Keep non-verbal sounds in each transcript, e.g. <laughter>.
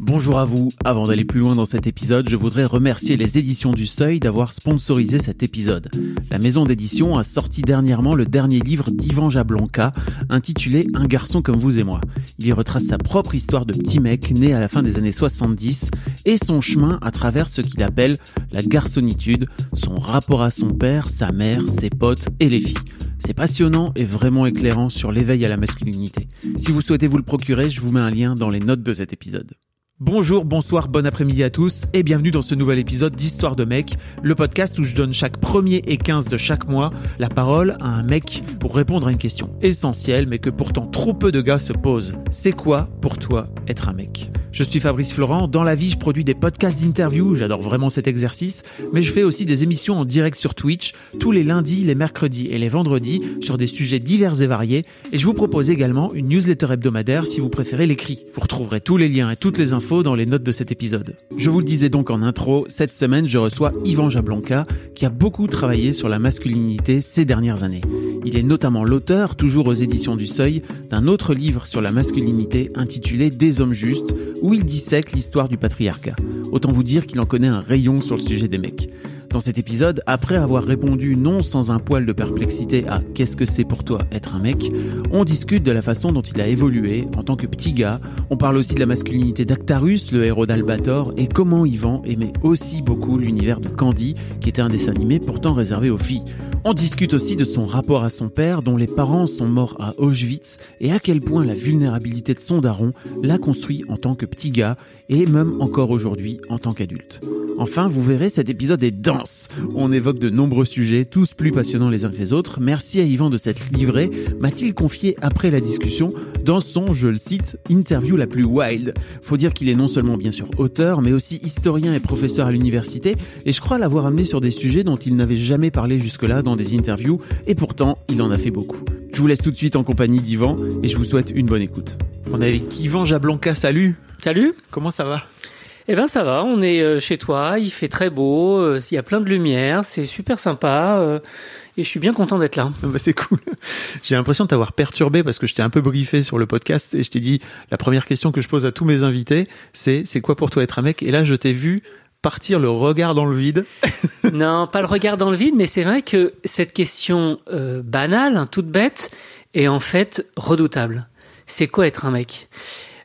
Bonjour à vous. Avant d'aller plus loin dans cet épisode, je voudrais remercier les éditions du Seuil d'avoir sponsorisé cet épisode. La maison d'édition a sorti dernièrement le dernier livre d'Ivan Jablonka, intitulé Un garçon comme vous et moi. Il y retrace sa propre histoire de petit mec né à la fin des années 70 et son chemin à travers ce qu'il appelle la garçonnitude, son rapport à son père, sa mère, ses potes et les filles. C'est passionnant et vraiment éclairant sur l'éveil à la masculinité. Si vous souhaitez vous le procurer, je vous mets un lien dans les notes de cet épisode. Bonjour, bonsoir, bon après-midi à tous et bienvenue dans ce nouvel épisode d'Histoire de mec, le podcast où je donne chaque 1er et 15 de chaque mois la parole à un mec pour répondre à une question essentielle mais que pourtant trop peu de gars se posent. C'est quoi pour toi être un mec? Je suis Fabrice Florent, dans la vie je produis des podcasts d'interview, j'adore vraiment cet exercice, mais je fais aussi des émissions en direct sur Twitch tous les lundis, les mercredis et les vendredis sur des sujets divers et variés et je vous propose également une newsletter hebdomadaire si vous préférez l'écrit. Vous retrouverez tous les liens et toutes les infos dans les notes de cet épisode. Je vous le disais donc en intro, cette semaine je reçois Yvan Jablonka qui a beaucoup travaillé sur la masculinité ces dernières années. Il est notamment l'auteur, toujours aux éditions du Seuil, d'un autre livre sur la masculinité intitulé Des hommes justes, où il dissèque l'histoire du patriarcat. Autant vous dire qu'il en connaît un rayon sur le sujet des mecs. Dans cet épisode, après avoir répondu non sans un poil de perplexité à qu'est-ce que c'est pour toi être un mec, on discute de la façon dont il a évolué en tant que petit gars. On parle aussi de la masculinité d'Actarus, le héros d'Albator, et comment Yvan aimait aussi beaucoup l'univers de Candy, qui était un dessin animé pourtant réservé aux filles. On discute aussi de son rapport à son père, dont les parents sont morts à Auschwitz, et à quel point la vulnérabilité de son daron l'a construit en tant que petit gars, et même encore aujourd'hui en tant qu'adulte. Enfin, vous verrez, cet épisode est dense. On évoque de nombreux sujets, tous plus passionnants les uns que les autres. Merci à Yvan de s'être livré, m'a-t-il confié après la discussion, dans son, je le cite, interview la plus wild? Faut dire qu'il est non seulement bien sûr auteur, mais aussi historien et professeur à l'université, et je crois l'avoir amené sur des sujets dont il n'avait jamais parlé jusque-là dans des interviews, et pourtant, il en a fait beaucoup. Je vous laisse tout de suite en compagnie d'Yvan, et je vous souhaite une bonne écoute. On est avec Yvan Jablonka, salut Salut Comment ça va? Eh ben ça va, on est euh, chez toi, il fait très beau, euh, il y a plein de lumière, c'est super sympa euh, et je suis bien content d'être là. Ah bah, c'est cool. <laughs> J'ai l'impression de t'avoir perturbé parce que je t'ai un peu briefé sur le podcast et je t'ai dit la première question que je pose à tous mes invités, c'est c'est quoi pour toi être un mec? Et là, je t'ai vu partir le regard dans le vide. <laughs> non, pas le regard dans le vide, mais c'est vrai que cette question euh, banale, hein, toute bête, est en fait redoutable. C'est quoi être un mec?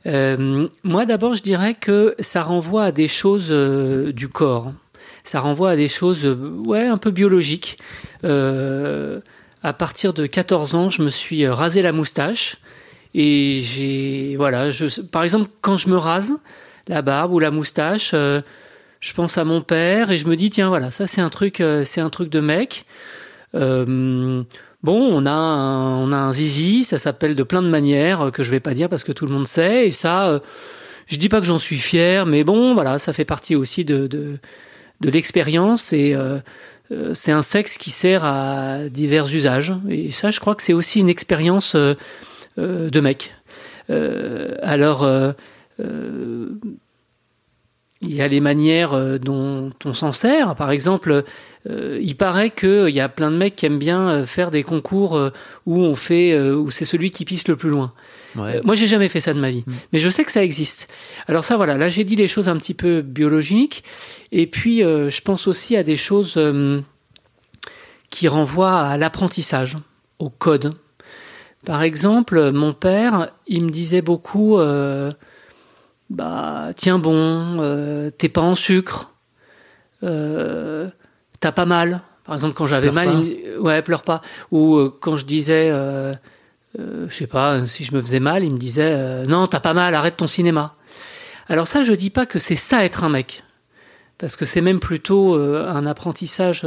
Euh, Moi d'abord, je dirais que ça renvoie à des choses euh, du corps. Ça renvoie à des choses, euh, ouais, un peu biologiques. À partir de 14 ans, je me suis rasé la moustache et j'ai, voilà, par exemple, quand je me rase la barbe ou la moustache, je pense à mon père et je me dis tiens voilà, ça c'est un truc, c'est un truc de mec. Bon, on a un, on a un zizi, ça s'appelle de plein de manières euh, que je vais pas dire parce que tout le monde sait et ça, euh, je dis pas que j'en suis fier, mais bon, voilà, ça fait partie aussi de de, l'expérience et euh, c'est un sexe qui sert à divers usages. Et ça, je crois que c'est aussi une expérience de mec. Alors, il y a les manières euh, dont on s'en sert. Par exemple, euh, il paraît qu'il y a plein de mecs qui aiment bien euh, faire des concours où on fait, où c'est celui qui pisse le plus loin. Euh, moi, j'ai jamais fait ça de ma vie, Mm. mais je sais que ça existe. Alors ça, voilà, là j'ai dit les choses un petit peu biologiques, et puis euh, je pense aussi à des choses qui renvoient à l'apprentissage, au code. Par exemple, mon père, il me disait beaucoup, bah tiens bon, euh, t'es pas en sucre, euh, t'as pas mal. Par exemple, quand j'avais mal, il me- ouais, pleure pas. Ou euh, quand je disais, euh, euh, je sais pas, si je me faisais mal, il me disait, euh, non, t'as pas mal, arrête ton cinéma. Alors ça, je dis pas que c'est ça être un mec, parce que c'est même plutôt euh, un apprentissage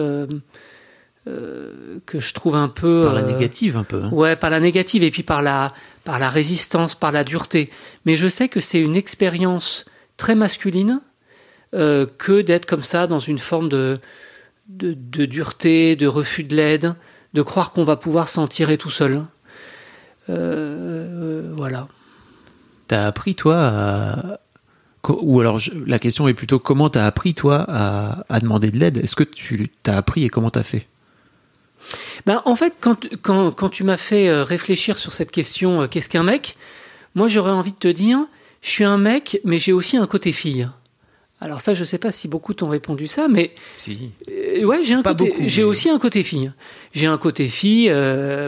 euh, que je trouve un peu par la négative un peu. Hein. Ouais, par la négative et puis par la par la résistance, par la dureté. Mais je sais que c'est une expérience très masculine que d'être comme ça dans une forme de, de, de dureté, de refus de l'aide, de croire qu'on va pouvoir s'en tirer tout seul. voilà. T'as appris toi à, ou alors la question est plutôt comment tu as appris toi à, demander de l'aide? Est-ce que tu t'as appris et comment tu as fait? Ben, En fait, quand, quand, quand tu m'as fait euh, réfléchir sur cette question, euh, qu'est-ce qu'un mec Moi, j'aurais envie de te dire, je suis un mec, mais j'ai aussi un côté fille. Alors ça, je sais pas si beaucoup t'ont répondu ça, mais si. Euh, ouais, j'ai un côté, j'ai aussi un côté fille. J'ai un côté fille.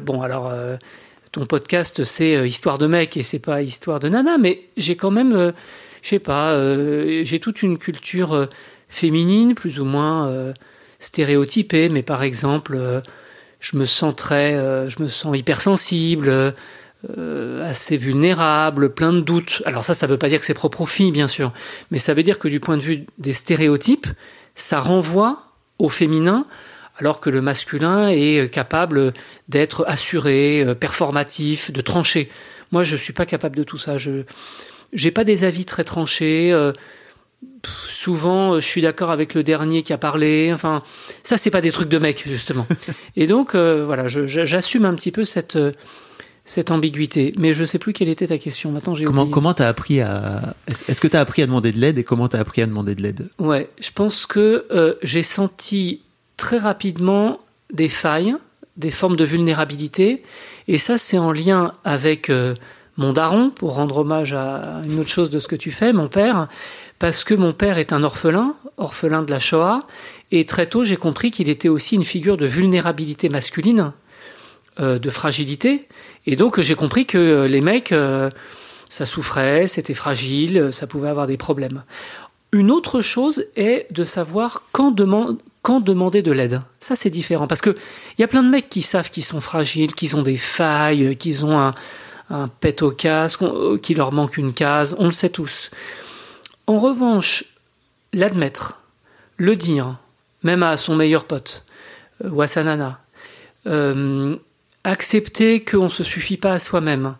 bon, alors ton podcast c'est histoire de mec et c'est pas histoire de nana, mais j'ai quand même je sais pas, j'ai toute une culture féminine, plus ou moins stéréotypée, mais par exemple, je me sens très, je me sens hypersensible, assez vulnérable, plein de doutes. Alors ça, ça ne veut pas dire que c'est propre aux filles, bien sûr, mais ça veut dire que du point de vue des stéréotypes, ça renvoie au féminin, alors que le masculin est capable d'être assuré, performatif, de trancher. Moi, je ne suis pas capable de tout ça. Je, j'ai pas des avis très tranchés. Euh, souvent, je suis d'accord avec le dernier qui a parlé. Enfin, ça, c'est pas des trucs de mec, justement. <laughs> Et donc, euh, voilà, j'assume un petit peu cette, euh, cette ambiguïté. Mais je sais plus quelle était ta question. Maintenant, j'ai comment comment t'as appris à Est-ce que tu as appris à demander de l'aide et comment tu as appris à demander de l'aide? Ouais, je pense que j'ai senti très rapidement des failles, des formes de vulnérabilité, et ça, c'est en lien avec mon daron, pour rendre hommage à une autre chose de ce que tu fais, mon père, parce que mon père est un orphelin, orphelin de la Shoah, et très tôt j'ai compris qu'il était aussi une figure de vulnérabilité masculine, euh, de fragilité, et donc j'ai compris que euh, les mecs, euh, ça souffrait, c'était fragile, ça pouvait avoir des problèmes. Une autre chose est de savoir quand, demander de l'aide. Ça, c'est différent. Parce qu'il y a plein de mecs qui savent qu'ils sont fragiles, qu'ils ont des failles, qu'ils ont un, un pet au casque, qu'il leur manque une case, on le sait tous. En revanche, l'admettre, le dire, même à son meilleur pote euh, euh, accepter qu'on ne se suffit pas à soi-même,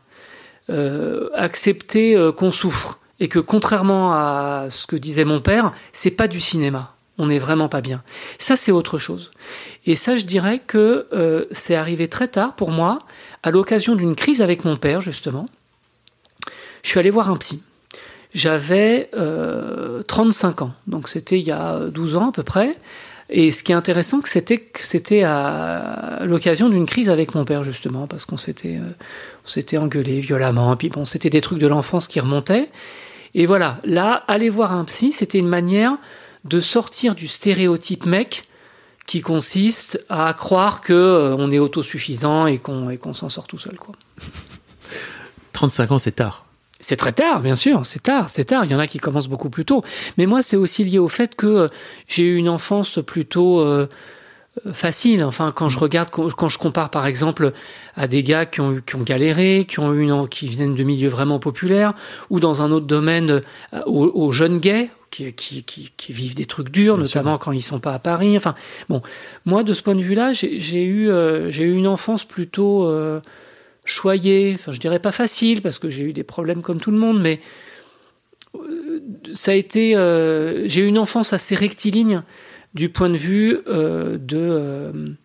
accepter qu'on souffre et que contrairement à ce que disait mon père, c'est pas du cinéma. On n'est vraiment pas bien. Ça, c'est autre chose. Et ça, je dirais que c'est arrivé très tard pour moi, à l'occasion d'une crise avec mon père, justement, je suis allé voir un psy. J'avais 35 euh, ans, donc c'était il y a 12 ans à peu près. Et ce qui est intéressant, c'était à l'occasion d'une crise avec mon père, justement, parce qu'on s'était, euh, engueulé violemment, puis bon, c'était des trucs de l'enfance qui remontaient. Et voilà, là, aller voir un psy, c'était une manière de sortir du stéréotype mec qui consiste à croire que euh, on est autosuffisant et qu'on s'en sort tout seul quoi. 35 ans, c'est tard. C'est très tard, bien sûr, c'est tard, c'est tard. Il y en a qui commencent beaucoup plus tôt. Mais moi, c'est aussi lié au fait que euh, j'ai eu une enfance plutôt euh, facile. Enfin, quand je regarde, quand je compare par exemple à des gars qui ont, qui ont galéré, qui ont eu une, qui viennent de milieux vraiment populaires, ou dans un autre domaine aux jeunes gays, qui, vivent des trucs durs, notamment quand ils sont pas à Paris. Enfin, bon, moi de ce point de vue-là, j'ai eu, euh, j'ai eu une enfance plutôt euh, choyée. Enfin, je dirais pas facile parce que j'ai eu des problèmes comme tout le monde, mais euh, ça a été, j'ai eu une enfance assez rectiligne du point de vue de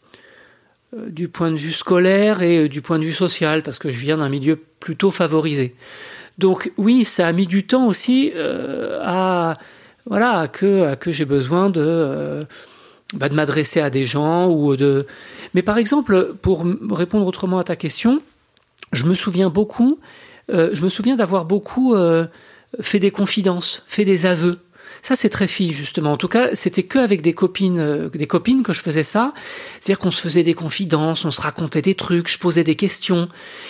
du point de vue scolaire et du point de vue social, parce que je viens d'un milieu plutôt favorisé. Donc oui, ça a mis du temps aussi à voilà, que, que j'ai besoin de, euh, bah, de m'adresser à des gens ou de. Mais par exemple, pour répondre autrement à ta question, je me souviens beaucoup, euh, je me souviens d'avoir beaucoup euh, fait des confidences, fait des aveux. Ça, c'est très fille, justement. En tout cas, c'était que avec des copines, des copines que je faisais ça. C'est-à-dire qu'on se faisait des confidences, on se racontait des trucs, je posais des questions.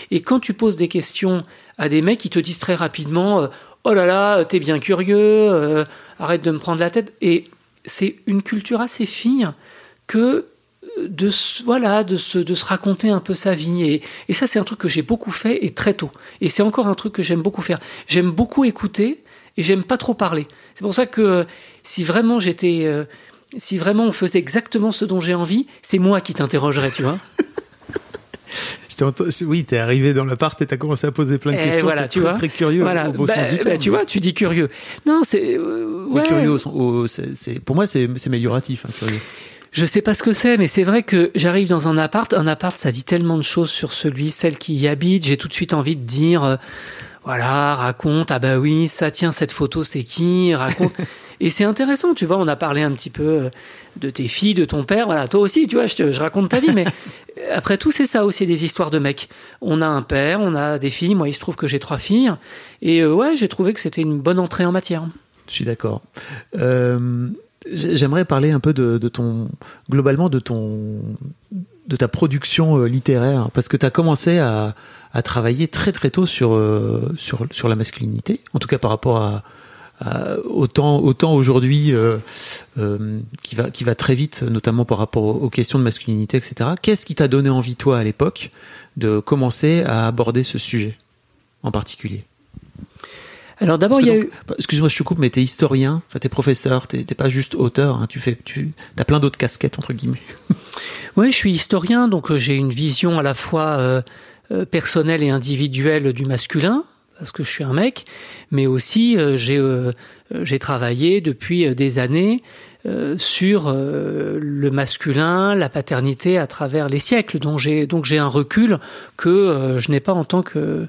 Et quand tu poses des questions à des mecs, ils te disent très rapidement, oh là là, t'es bien curieux, euh, arrête de me prendre la tête. Et c'est une culture assez fine que de voilà de se, de se raconter un peu sa vie et, et ça c'est un truc que j'ai beaucoup fait et très tôt et c'est encore un truc que j'aime beaucoup faire j'aime beaucoup écouter et j'aime pas trop parler c'est pour ça que si vraiment j'étais euh, si vraiment on faisait exactement ce dont j'ai envie, c'est moi qui t'interrogerais, tu vois. <laughs> <laughs> oui, t'es arrivé dans l'appart et t'as commencé à poser plein de questions. Voilà, tu vois. Très curieux. Voilà. Au beau bah, sens du bah, terme. tu vois, tu dis curieux. Non, c'est euh, ouais. curieux. au- au- pour moi, c'est c'est amélioratif. hein, curieux. Je sais pas ce que c'est, mais c'est vrai que j'arrive dans un appart. Un appart, ça dit tellement de choses sur celui, celle qui y habite. J'ai tout de suite envie de dire, euh, voilà, raconte. Ah bah oui, ça tient cette photo, c'est qui? Raconte. <laughs> Et c'est intéressant, tu vois. On a parlé un petit peu euh, de tes filles, de ton père. Voilà, toi aussi, tu vois. Je, te- je raconte ta vie, mais <laughs> après tout, c'est ça aussi des histoires de mecs. On a un père, on a des filles. Moi, il se trouve que j'ai trois filles. Et euh, ouais, j'ai trouvé que c'était une bonne entrée en matière. Je suis d'accord. Euh, J'aimerais parler un peu de, ton, globalement, de ton, de ta production euh, littéraire, parce que tu as commencé à, à travailler très très tôt sur, euh, sur, sur la masculinité, en tout cas par rapport à, à- autant, autant aujourd'hui euh, euh, qui, va, qui va très vite, notamment par rapport aux questions de masculinité, etc. Qu'est-ce qui t'a donné envie, toi, à l'époque, de commencer à aborder ce sujet en particulier? Alors d'abord, il y a eu. bah, Excuse-moi, je te coupe, mais t'es historien, t'es professeur, t'es pas juste auteur, hein, tu fais, tu as plein d'autres casquettes entre guillemets. <laughs> Oui, je suis historien, donc euh, j'ai une vision à la fois euh, euh, personnelle et individuelle du masculin, parce que je suis un mec, mais aussi euh, j'ai euh, travaillé depuis des années euh, sur euh, le masculin, la paternité à travers les siècles, donc j'ai donc j'ai un recul que euh, je n'ai pas en tant que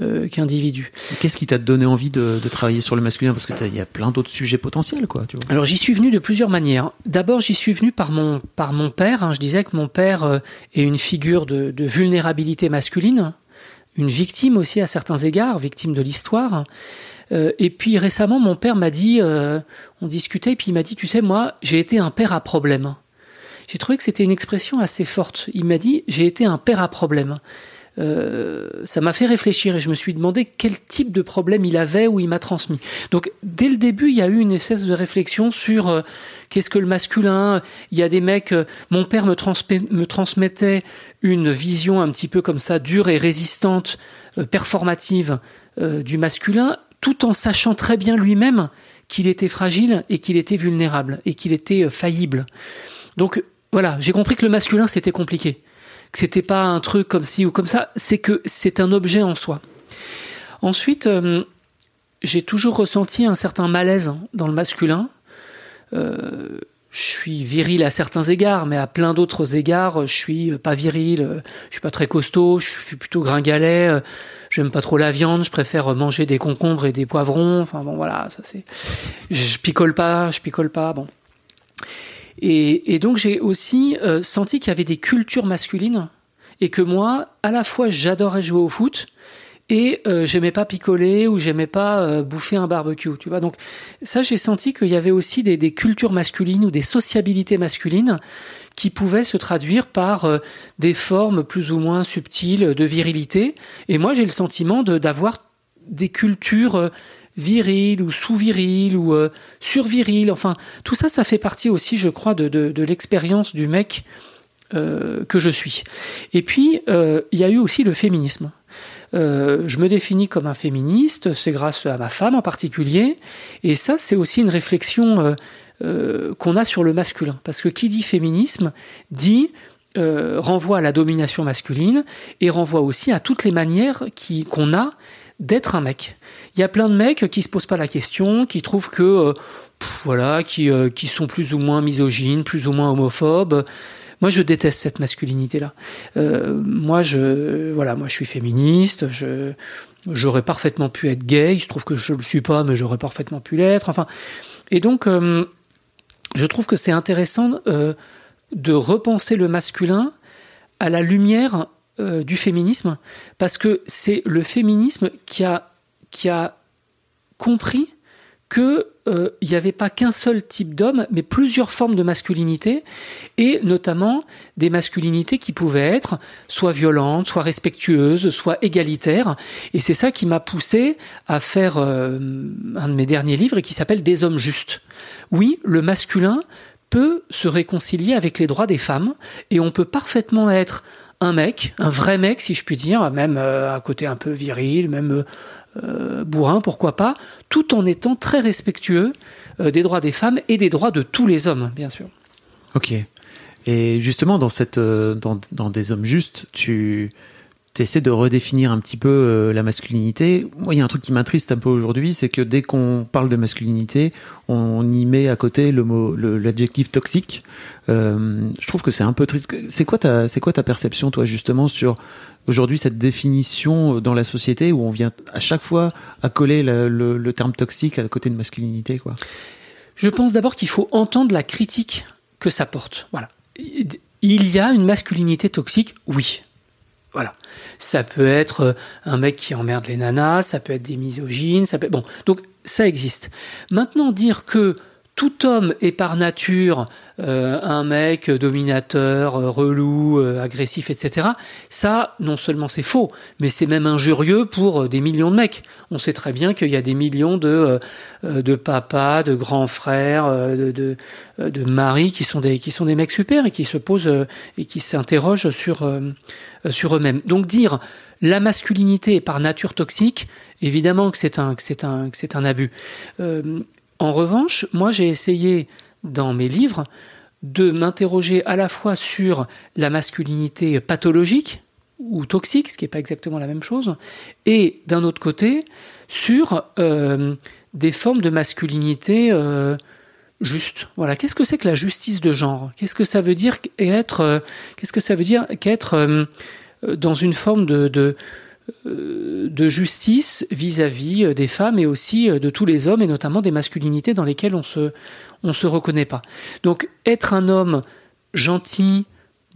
euh, qu'individu. Qu'est-ce qui t'a donné envie de, de travailler sur le masculin? Parce que t'as- il y a plein d'autres sujets potentiels, quoi. Tu vois. Alors j'y suis venu de plusieurs manières. D'abord j'y suis venu par mon par mon père. hein. Je disais que mon père euh, est une figure de, de vulnérabilité masculine, une victime aussi à certains égards, victime de l'histoire. Euh, et puis récemment mon père m'a dit, euh, on discutait, et puis il m'a dit, tu sais moi j'ai été un père à problème. J'ai trouvé que c'était une expression assez forte. Il m'a dit j'ai été un père à problème. Euh, ça m'a fait réfléchir et je me suis demandé quel type de problème il avait ou il m'a transmis. Donc dès le début, il y a eu une espèce de réflexion sur euh, qu'est-ce que le masculin? Il y a des mecs. euh, mon père me, me transmettait une vision un petit peu comme ça, dure et résistante, performative du masculin, tout en sachant très bien lui-même qu'il était fragile et qu'il était vulnérable et qu'il était faillible. Donc voilà, j'ai compris que le masculin c'était compliqué c'était pas un truc comme ci ou comme ça, c'est que c'est un objet en soi. Ensuite, euh, j'ai toujours ressenti un certain malaise dans le masculin. Euh, je suis viril à certains égards, mais à plein d'autres égards, je suis pas viril, euh, je suis pas très costaud, je suis plutôt gringalet, j'aime pas trop la viande, je préfère manger des concombres et des poivrons, enfin bon voilà, ça c'est... Je picole pas, je picole pas, bon. Et, donc j'ai aussi euh, senti qu'il y avait des cultures masculines et que moi, à la fois, j'adorais jouer au foot et euh, j'aimais pas picoler ou j'aimais pas euh, bouffer un barbecue. Tu vois, donc ça, j'ai senti qu'il y avait aussi des, cultures masculines ou des sociabilités masculines qui pouvaient se traduire par des formes plus ou moins subtiles de virilité. Et moi, j'ai le sentiment d'avoir des cultures viriles ou sous-viriles ou euh, sur-viriles. Enfin, tout ça, ça fait partie aussi, je crois, de, de, l'expérience du mec euh, que je suis. Et puis, euh, il y a eu aussi le féminisme. Euh, je me définis comme un féministe, c'est grâce à ma femme en particulier, et ça c'est aussi une réflexion euh, qu'on a sur le masculin, parce que qui dit féminisme dit renvoie à la domination masculine et renvoie aussi à toutes les manières qu'on a d'être un mec. Il y a plein de mecs qui se posent pas la question, qui trouvent que euh, pff, voilà, qui euh, qui sont plus ou moins misogynes, plus ou moins homophobes. Moi, je déteste cette masculinité-là. Euh, moi, je, voilà, moi, je suis féministe. Je, j'aurais parfaitement pu être gay. Il se trouve que je le suis pas, mais j'aurais parfaitement pu l'être. Enfin, et donc, euh, je trouve que c'est intéressant euh, de repenser le masculin à la lumière euh, du féminisme, parce que c'est le féminisme qui a, qui a compris que euh, il n'y avait pas qu'un seul type d'homme, mais plusieurs formes de masculinité, et notamment des masculinités qui pouvaient être soit violentes, soit respectueuses, soit égalitaires. Et c'est ça qui m'a poussé à faire euh, un de mes derniers livres et qui s'appelle Des hommes justes. Oui, le masculin peut se réconcilier avec les droits des femmes, et on peut parfaitement être un mec, un vrai mec, si je puis dire, même euh, à côté un peu viril, même euh, bourrin, pourquoi pas, tout en étant très respectueux des droits des femmes et des droits de tous les hommes, bien sûr. Ok. Et justement, dans, cette, dans, dans des hommes justes, tu essaies de redéfinir un petit peu la masculinité. Moi, il y a un truc qui m'attriste un peu aujourd'hui, c'est que dès qu'on parle de masculinité, on y met à côté le mot, l'adjectif toxique. Euh, je trouve que c'est un peu triste. C'est quoi quoi ta perception, toi, justement, sur aujourd'hui cette définition dans la société où on vient à chaque fois à coller le, terme toxique à côté de masculinité, quoi Je pense d'abord qu'il faut entendre la critique que ça porte. Voilà. Il y a une masculinité toxique, oui. Voilà. Ça peut être un mec qui emmerde les nanas, ça peut être des misogynes. Bon, donc ça existe. Maintenant, dire que tout homme est par nature euh, un mec dominateur, euh, relou, euh, agressif, etc. Ça, non seulement c'est faux, mais c'est même injurieux pour des millions de mecs. On sait très bien qu'il y a des millions de, de papas, de grands frères, de, de, de, maris qui sont, des, qui sont des mecs super et qui se posent et qui s'interrogent sur, sur eux-mêmes. Donc dire la masculinité est par nature toxique, évidemment que c'est un, un, c'est un abus. En revanche, moi j'ai essayé dans mes livres de m'interroger à la fois sur la masculinité pathologique ou toxique, ce qui n'est pas exactement la même chose, et d'un autre côté sur euh, des formes de masculinité euh, juste. Voilà. Qu'est-ce que c'est que la justice de genre? Qu'est-ce que ça veut dire être euh, qu'être dans une forme de de justice vis-à-vis euh, des femmes et aussi euh, de tous les hommes et notamment des masculinités dans lesquelles on se on se reconnaît pas. Donc être un homme gentil,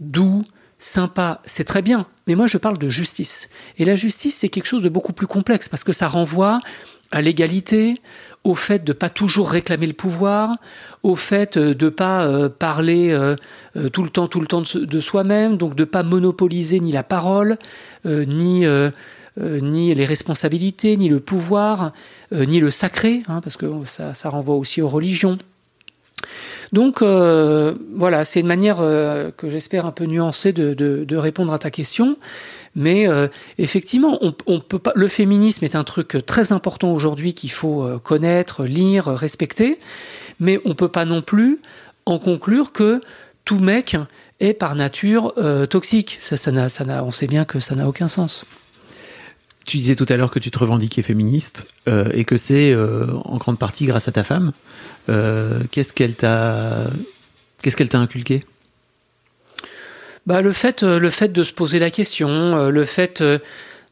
doux, sympa, c'est très bien, mais moi je parle de justice. Et la justice c'est quelque chose de beaucoup plus complexe parce que ça renvoie à l'égalité, au fait de pas toujours réclamer le pouvoir, au fait de pas parler tout le temps, tout le temps de, soi-même, donc de pas monopoliser ni la parole, ni les responsabilités, ni le pouvoir, ni le sacré, hein, parce que ça, renvoie aussi aux religions. Donc voilà, c'est une manière que j'espère un peu nuancée de, répondre à ta question. Mais effectivement, peut pas. Le féminisme est un truc très important aujourd'hui qu'il faut connaître, lire, respecter. Mais on peut pas non plus en conclure que tout mec est par nature euh, toxique. Ça, ça, ça on sait bien que ça n'a aucun sens. Tu disais tout à l'heure que tu te revendiquais féministe euh, et que c'est euh, en grande partie grâce à ta femme. qu'est-ce qu'elle t'a inculqué? Bah, le fait, le fait de se poser la question, le fait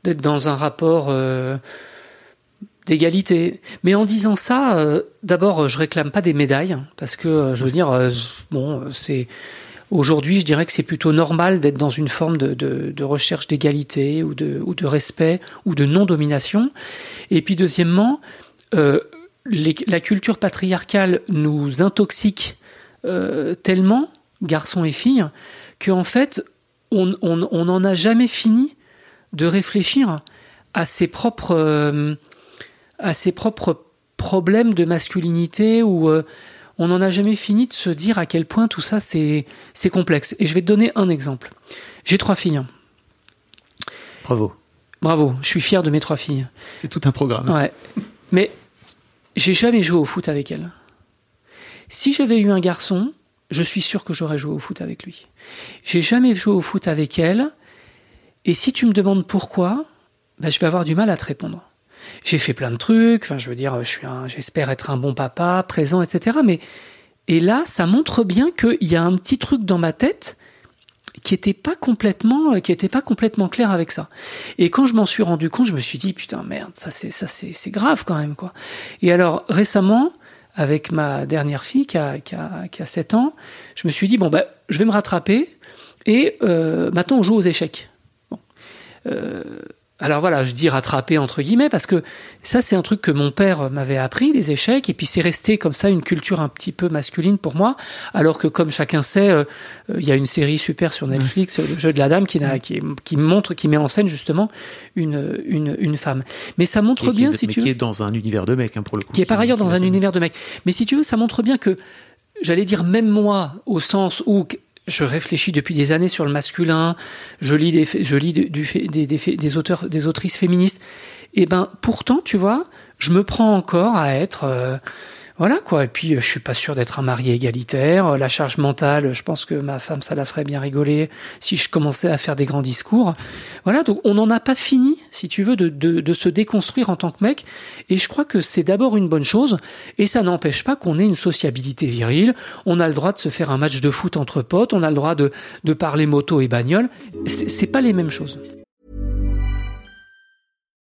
d'être dans un rapport d'égalité. Mais en disant ça, euh, d'abord, je réclame pas des médailles parce que euh, je veux dire, euh, bon, c'est aujourd'hui, je dirais que c'est plutôt normal d'être dans une forme de, de, recherche d'égalité ou de, ou de respect ou de non-domination. Et puis deuxièmement, la culture patriarcale nous intoxique tellement, garçons et filles, qu'en fait, on n'en on, on a jamais fini de réfléchir à ses propres à ses propres problèmes de masculinité ou euh, on n'en a jamais fini de se dire à quel point tout ça c'est complexe. Et je vais te donner un exemple. J'ai trois filles. Bravo. Bravo, je suis fier de mes trois filles. C'est tout un programme. Ouais. Mais j'ai jamais joué au foot avec elles. Si j'avais eu un garçon, je suis sûr que j'aurais joué au foot avec lui. J'ai jamais joué au foot avec elle. Et si tu me demandes pourquoi, ben, je vais avoir du mal à te répondre j'ai fait plein de trucs. Enfin, je veux dire, je suis j'espère être un bon papa, présent, etc. Mais et là, ça montre bien qu'il y a un petit truc dans ma tête qui était pas complètement, qui était pas complètement clair avec ça. Et quand je m'en suis rendu compte, je me suis dit putain merde, ça c'est ça c'est grave quand même quoi. Et alors récemment, avec ma dernière fille qui a, qui a, qui a 7 ans, je me suis dit bon bah je vais me rattraper et euh, maintenant on joue aux échecs. Euh, alors voilà, je dis rattraper entre guillemets parce que ça c'est un truc que mon père m'avait appris, les échecs, et puis c'est resté comme ça une culture un petit peu masculine pour moi, alors que comme chacun sait, euh, euh, il y a une série super sur Netflix, Le jeu de la dame, qui, qui, qui, montre, qui met en scène justement une, une, une femme. Mais ça montre bien, si tu veux... Qui est dans un univers de mec, hein, pour le coup. Qui est par ailleurs dans un univers de mec. Mais si tu veux, ça montre bien que j'allais dire même moi, au sens où je réfléchis depuis des années sur le masculin, je lis des, je lis des, des, des, auteurs, des autrices féministes, Et ben pourtant, tu vois, je me prends encore à être euh, voilà quoi. Et puis, euh, je suis pas sûr d'être un mari égalitaire. Euh, la charge mentale, je pense que ma femme, ça la ferait bien rigoler si je commençais à faire des grands discours. Voilà, donc on n'en a pas fini, si tu veux, de, de, de, se déconstruire en tant que mec. Et je crois que c'est d'abord une bonne chose. Et ça n'empêche pas qu'on ait une sociabilité virile. On a le droit de se faire un match de foot entre potes. On a le droit de, de parler moto et bagnole. C'est pas les mêmes choses.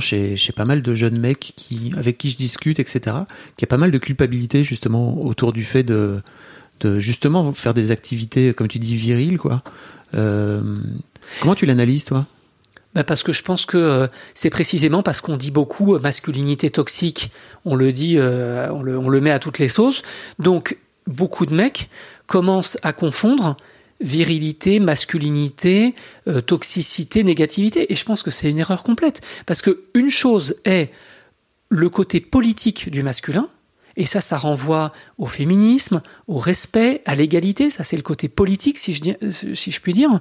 chez, pas mal de jeunes mecs qui, avec qui je discute, etc., qu'il y a pas mal de culpabilité justement autour du fait de, justement faire des activités, comme tu dis, viriles, quoi. Euh, comment tu l'analyses, toi? Bah parce que je pense que euh, c'est précisément parce qu'on dit beaucoup euh, masculinité toxique, on le dit, on le met à toutes les sauces. Donc beaucoup de mecs commencent à confondre virilité, masculinité, euh, toxicité, négativité. Et je pense que c'est une erreur complète. Parce que une chose est le côté politique du masculin, et ça, ça renvoie au féminisme, au respect, à l'égalité. Ça, c'est le côté politique, si je, dis- si je puis dire.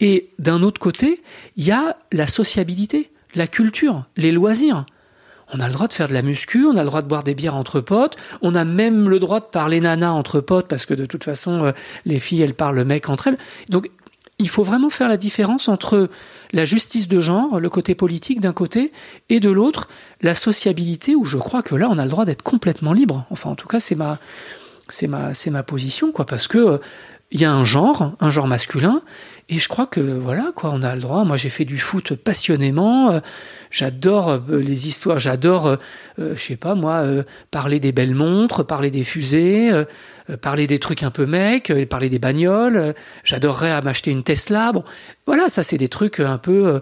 Et d'un autre côté, il y a la sociabilité, la culture, les loisirs. On a le droit de faire de la muscu, on a le droit de boire des bières entre potes, on a même le droit de parler nana entre potes parce que de toute façon, euh, les filles, elles parlent mec entre elles. Donc, il faut vraiment faire la différence entre la justice de genre, le côté politique d'un côté, et de l'autre, la sociabilité où je crois que là, on a le droit d'être complètement libre. Enfin, en tout cas, c'est ma position, quoi, parce que euh, il y a un genre, un genre masculin, et je crois que voilà, quoi, on a le droit. Moi, j'ai fait du foot passionnément. euh, J'adore euh, les histoires. J'adore, euh, euh, je sais pas moi, parler des belles montres, parler des fusées, parler des trucs un peu mecs, parler des bagnoles. J'adorerais m'acheter une Tesla. Bon, voilà, ça c'est des trucs un peu,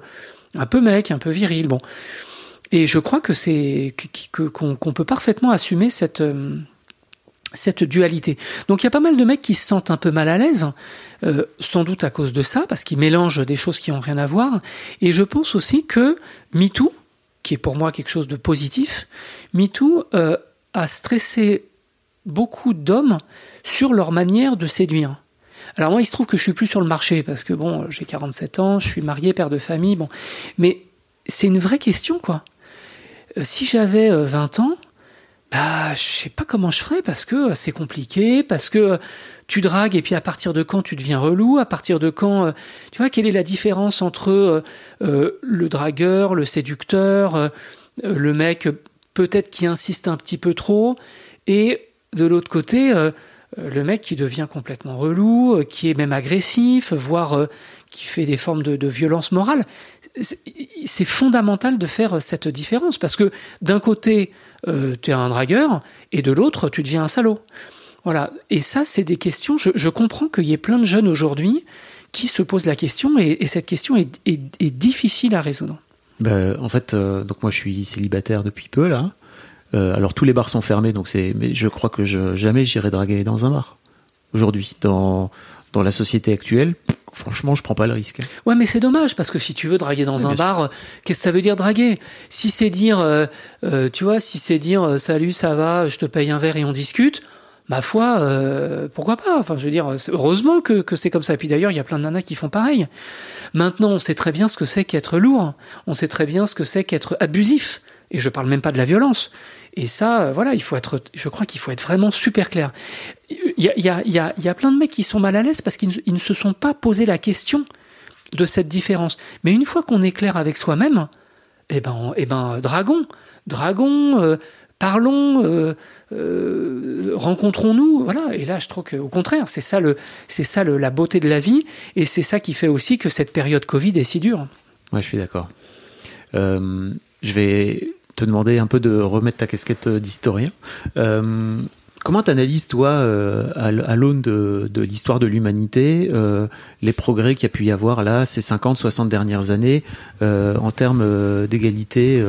un peu mecs, un peu virils. Bon, et je crois que c'est qu'on peut parfaitement assumer cette cette dualité. Donc il y a pas mal de mecs qui se sentent un peu mal à l'aise, euh, sans doute à cause de ça, parce qu'ils mélangent des choses qui ont rien à voir. Et je pense aussi que MeToo, qui est pour moi quelque chose de positif, MeToo euh, a stressé beaucoup d'hommes sur leur manière de séduire. Alors moi, il se trouve que je suis plus sur le marché parce que bon, j'ai 47 ans, je suis marié, père de famille, bon, mais c'est une vraie question quoi. Euh, si j'avais euh, 20 ans, bah, je sais pas comment je ferais parce que c'est compliqué, parce que tu dragues et puis à partir de quand tu deviens relou, à partir de quand, euh, tu vois, quelle est la différence entre euh, euh, le dragueur, le séducteur, le mec peut-être qui insiste un petit peu trop, et de l'autre côté, le mec qui devient complètement relou, qui est même agressif, voire qui fait des formes de, violence morale. C'est- fondamental de faire cette différence parce que d'un côté, tu es un dragueur et de l'autre, tu deviens un salaud. Voilà. Et ça, c'est des questions. Je, je comprends qu'il y ait plein de jeunes aujourd'hui qui se posent la question et, et cette question est, est- est difficile à résoudre. Ben, en fait, euh, donc moi je suis célibataire depuis peu là. Euh, alors tous les bars sont fermés, donc c'est. Mais je crois que je, jamais j'irai draguer dans un bar aujourd'hui. Dans dans la société actuelle, franchement, je prends pas le risque. Ouais, mais c'est dommage parce que si tu veux draguer dans Oui, un bar, qu'est-ce que ça veut dire draguer? Si c'est dire, euh, euh, tu vois, si c'est dire euh, salut, ça va, je te paye un verre et on discute, ma foi, euh, pourquoi pas? Enfin, je veux dire, heureusement que, que c'est comme ça. Et puis d'ailleurs, il y a plein de nanas qui font pareil. Maintenant, on sait très bien ce que c'est qu'être lourd. On sait très bien ce que c'est qu'être abusif. Et je parle même pas de la violence. Et ça, euh, voilà, il faut être, je crois qu'il faut être vraiment super clair. Il y a, il y, a, il y, a, plein de mecs qui sont mal à l'aise parce qu'ils ne, ils ne se sont pas posé la question de cette différence. Mais une fois qu'on est clair avec soi-même, eh ben, eh ben, dragon, dragon, euh, parlons, euh, euh, rencontrons-nous, voilà. Et là, je trouve qu'au contraire, c'est ça le, c'est ça la beauté de la vie, et c'est ça qui fait aussi que cette période Covid est si dure. Ouais, je suis d'accord. je vais te demander un peu de remettre ta casquette d'historien. Comment tu analyses, toi, euh, à, l'aune de, l'histoire de l'humanité, euh, les progrès qu'il y a pu y avoir là, ces 50, 60 dernières années, euh, en termes d'égalité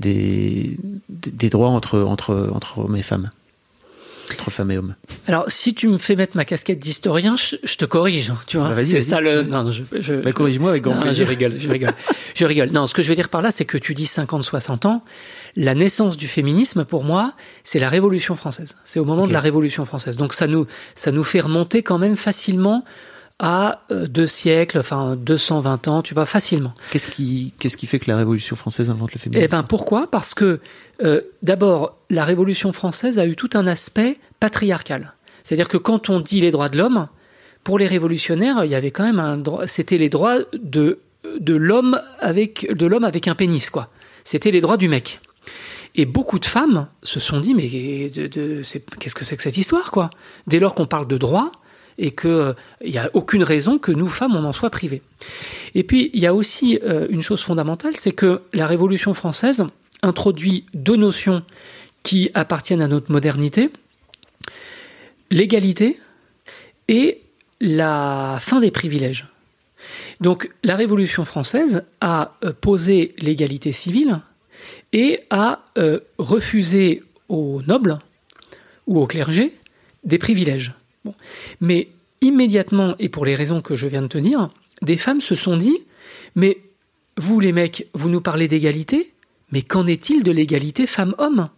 des, des droits entre, entre, entre hommes et femmes entre femmes et hommes. Alors, si tu me fais mettre ma casquette d'historien, je, te corrige, tu vois. Bah, c'est ça le. Non, je, je bah, corrige-moi avec grand plaisir. Je rigole, je rigole, je rigole. Non, ce que je veux dire par là, c'est que tu dis 50, 60 ans la naissance du féminisme, pour moi, c'est la Révolution française. C'est au moment de la Révolution française. Donc ça nous, ça nous fait remonter quand même facilement à euh, deux siècles, enfin 220 ans, tu vois, facilement. Qu'est-ce qui, qu'est-ce qui fait que la Révolution française invente le féminisme? Eh ben pourquoi? Parce que euh, d'abord, la Révolution française a eu tout un aspect patriarcal. C'est-à-dire que quand on dit les droits de l'homme, pour les révolutionnaires, il y avait quand même un droit, c'était les droits de de l'homme avec de l'homme avec un pénis, quoi. C'était les droits du mec. Et beaucoup de femmes se sont dit, mais qu'est-ce que c'est que cette histoire, quoi? Dès lors qu'on parle de droit et qu'il euh, n'y a aucune raison que nous, femmes, on en soit privées. Et puis, il y a aussi euh, une chose fondamentale, c'est que la Révolution française introduit deux notions qui appartiennent à notre modernité, l'égalité et la fin des privilèges. Donc la Révolution française a euh, posé l'égalité civile et a euh, refusé aux nobles ou au clergé des privilèges. Mais immédiatement, et pour les raisons que je viens de te dire, des femmes se sont dit, mais vous les mecs, vous nous parlez d'égalité, mais qu'en est-il de l'égalité femmes-hommes?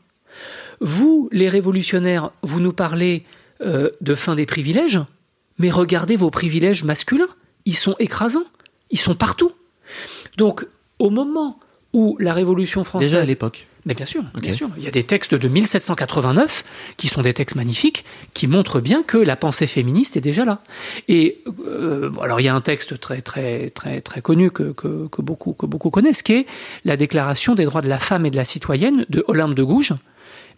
Vous, les révolutionnaires, vous nous parlez euh, de fin des privilèges, mais regardez vos privilèges masculins, ils sont écrasants, ils sont partout. Donc, au moment où la Révolution française. Déjà à l'époque. Mais bien sûr, bien sûr. Il y a des textes de 1789 qui sont des textes magnifiques qui montrent bien que la pensée féministe est déjà là. Et euh, alors il y a un texte très très très très connu que, que, que, beaucoup que beaucoup connaissent, qui est la Déclaration des droits de la femme et de la citoyenne de Olympe de Gouges.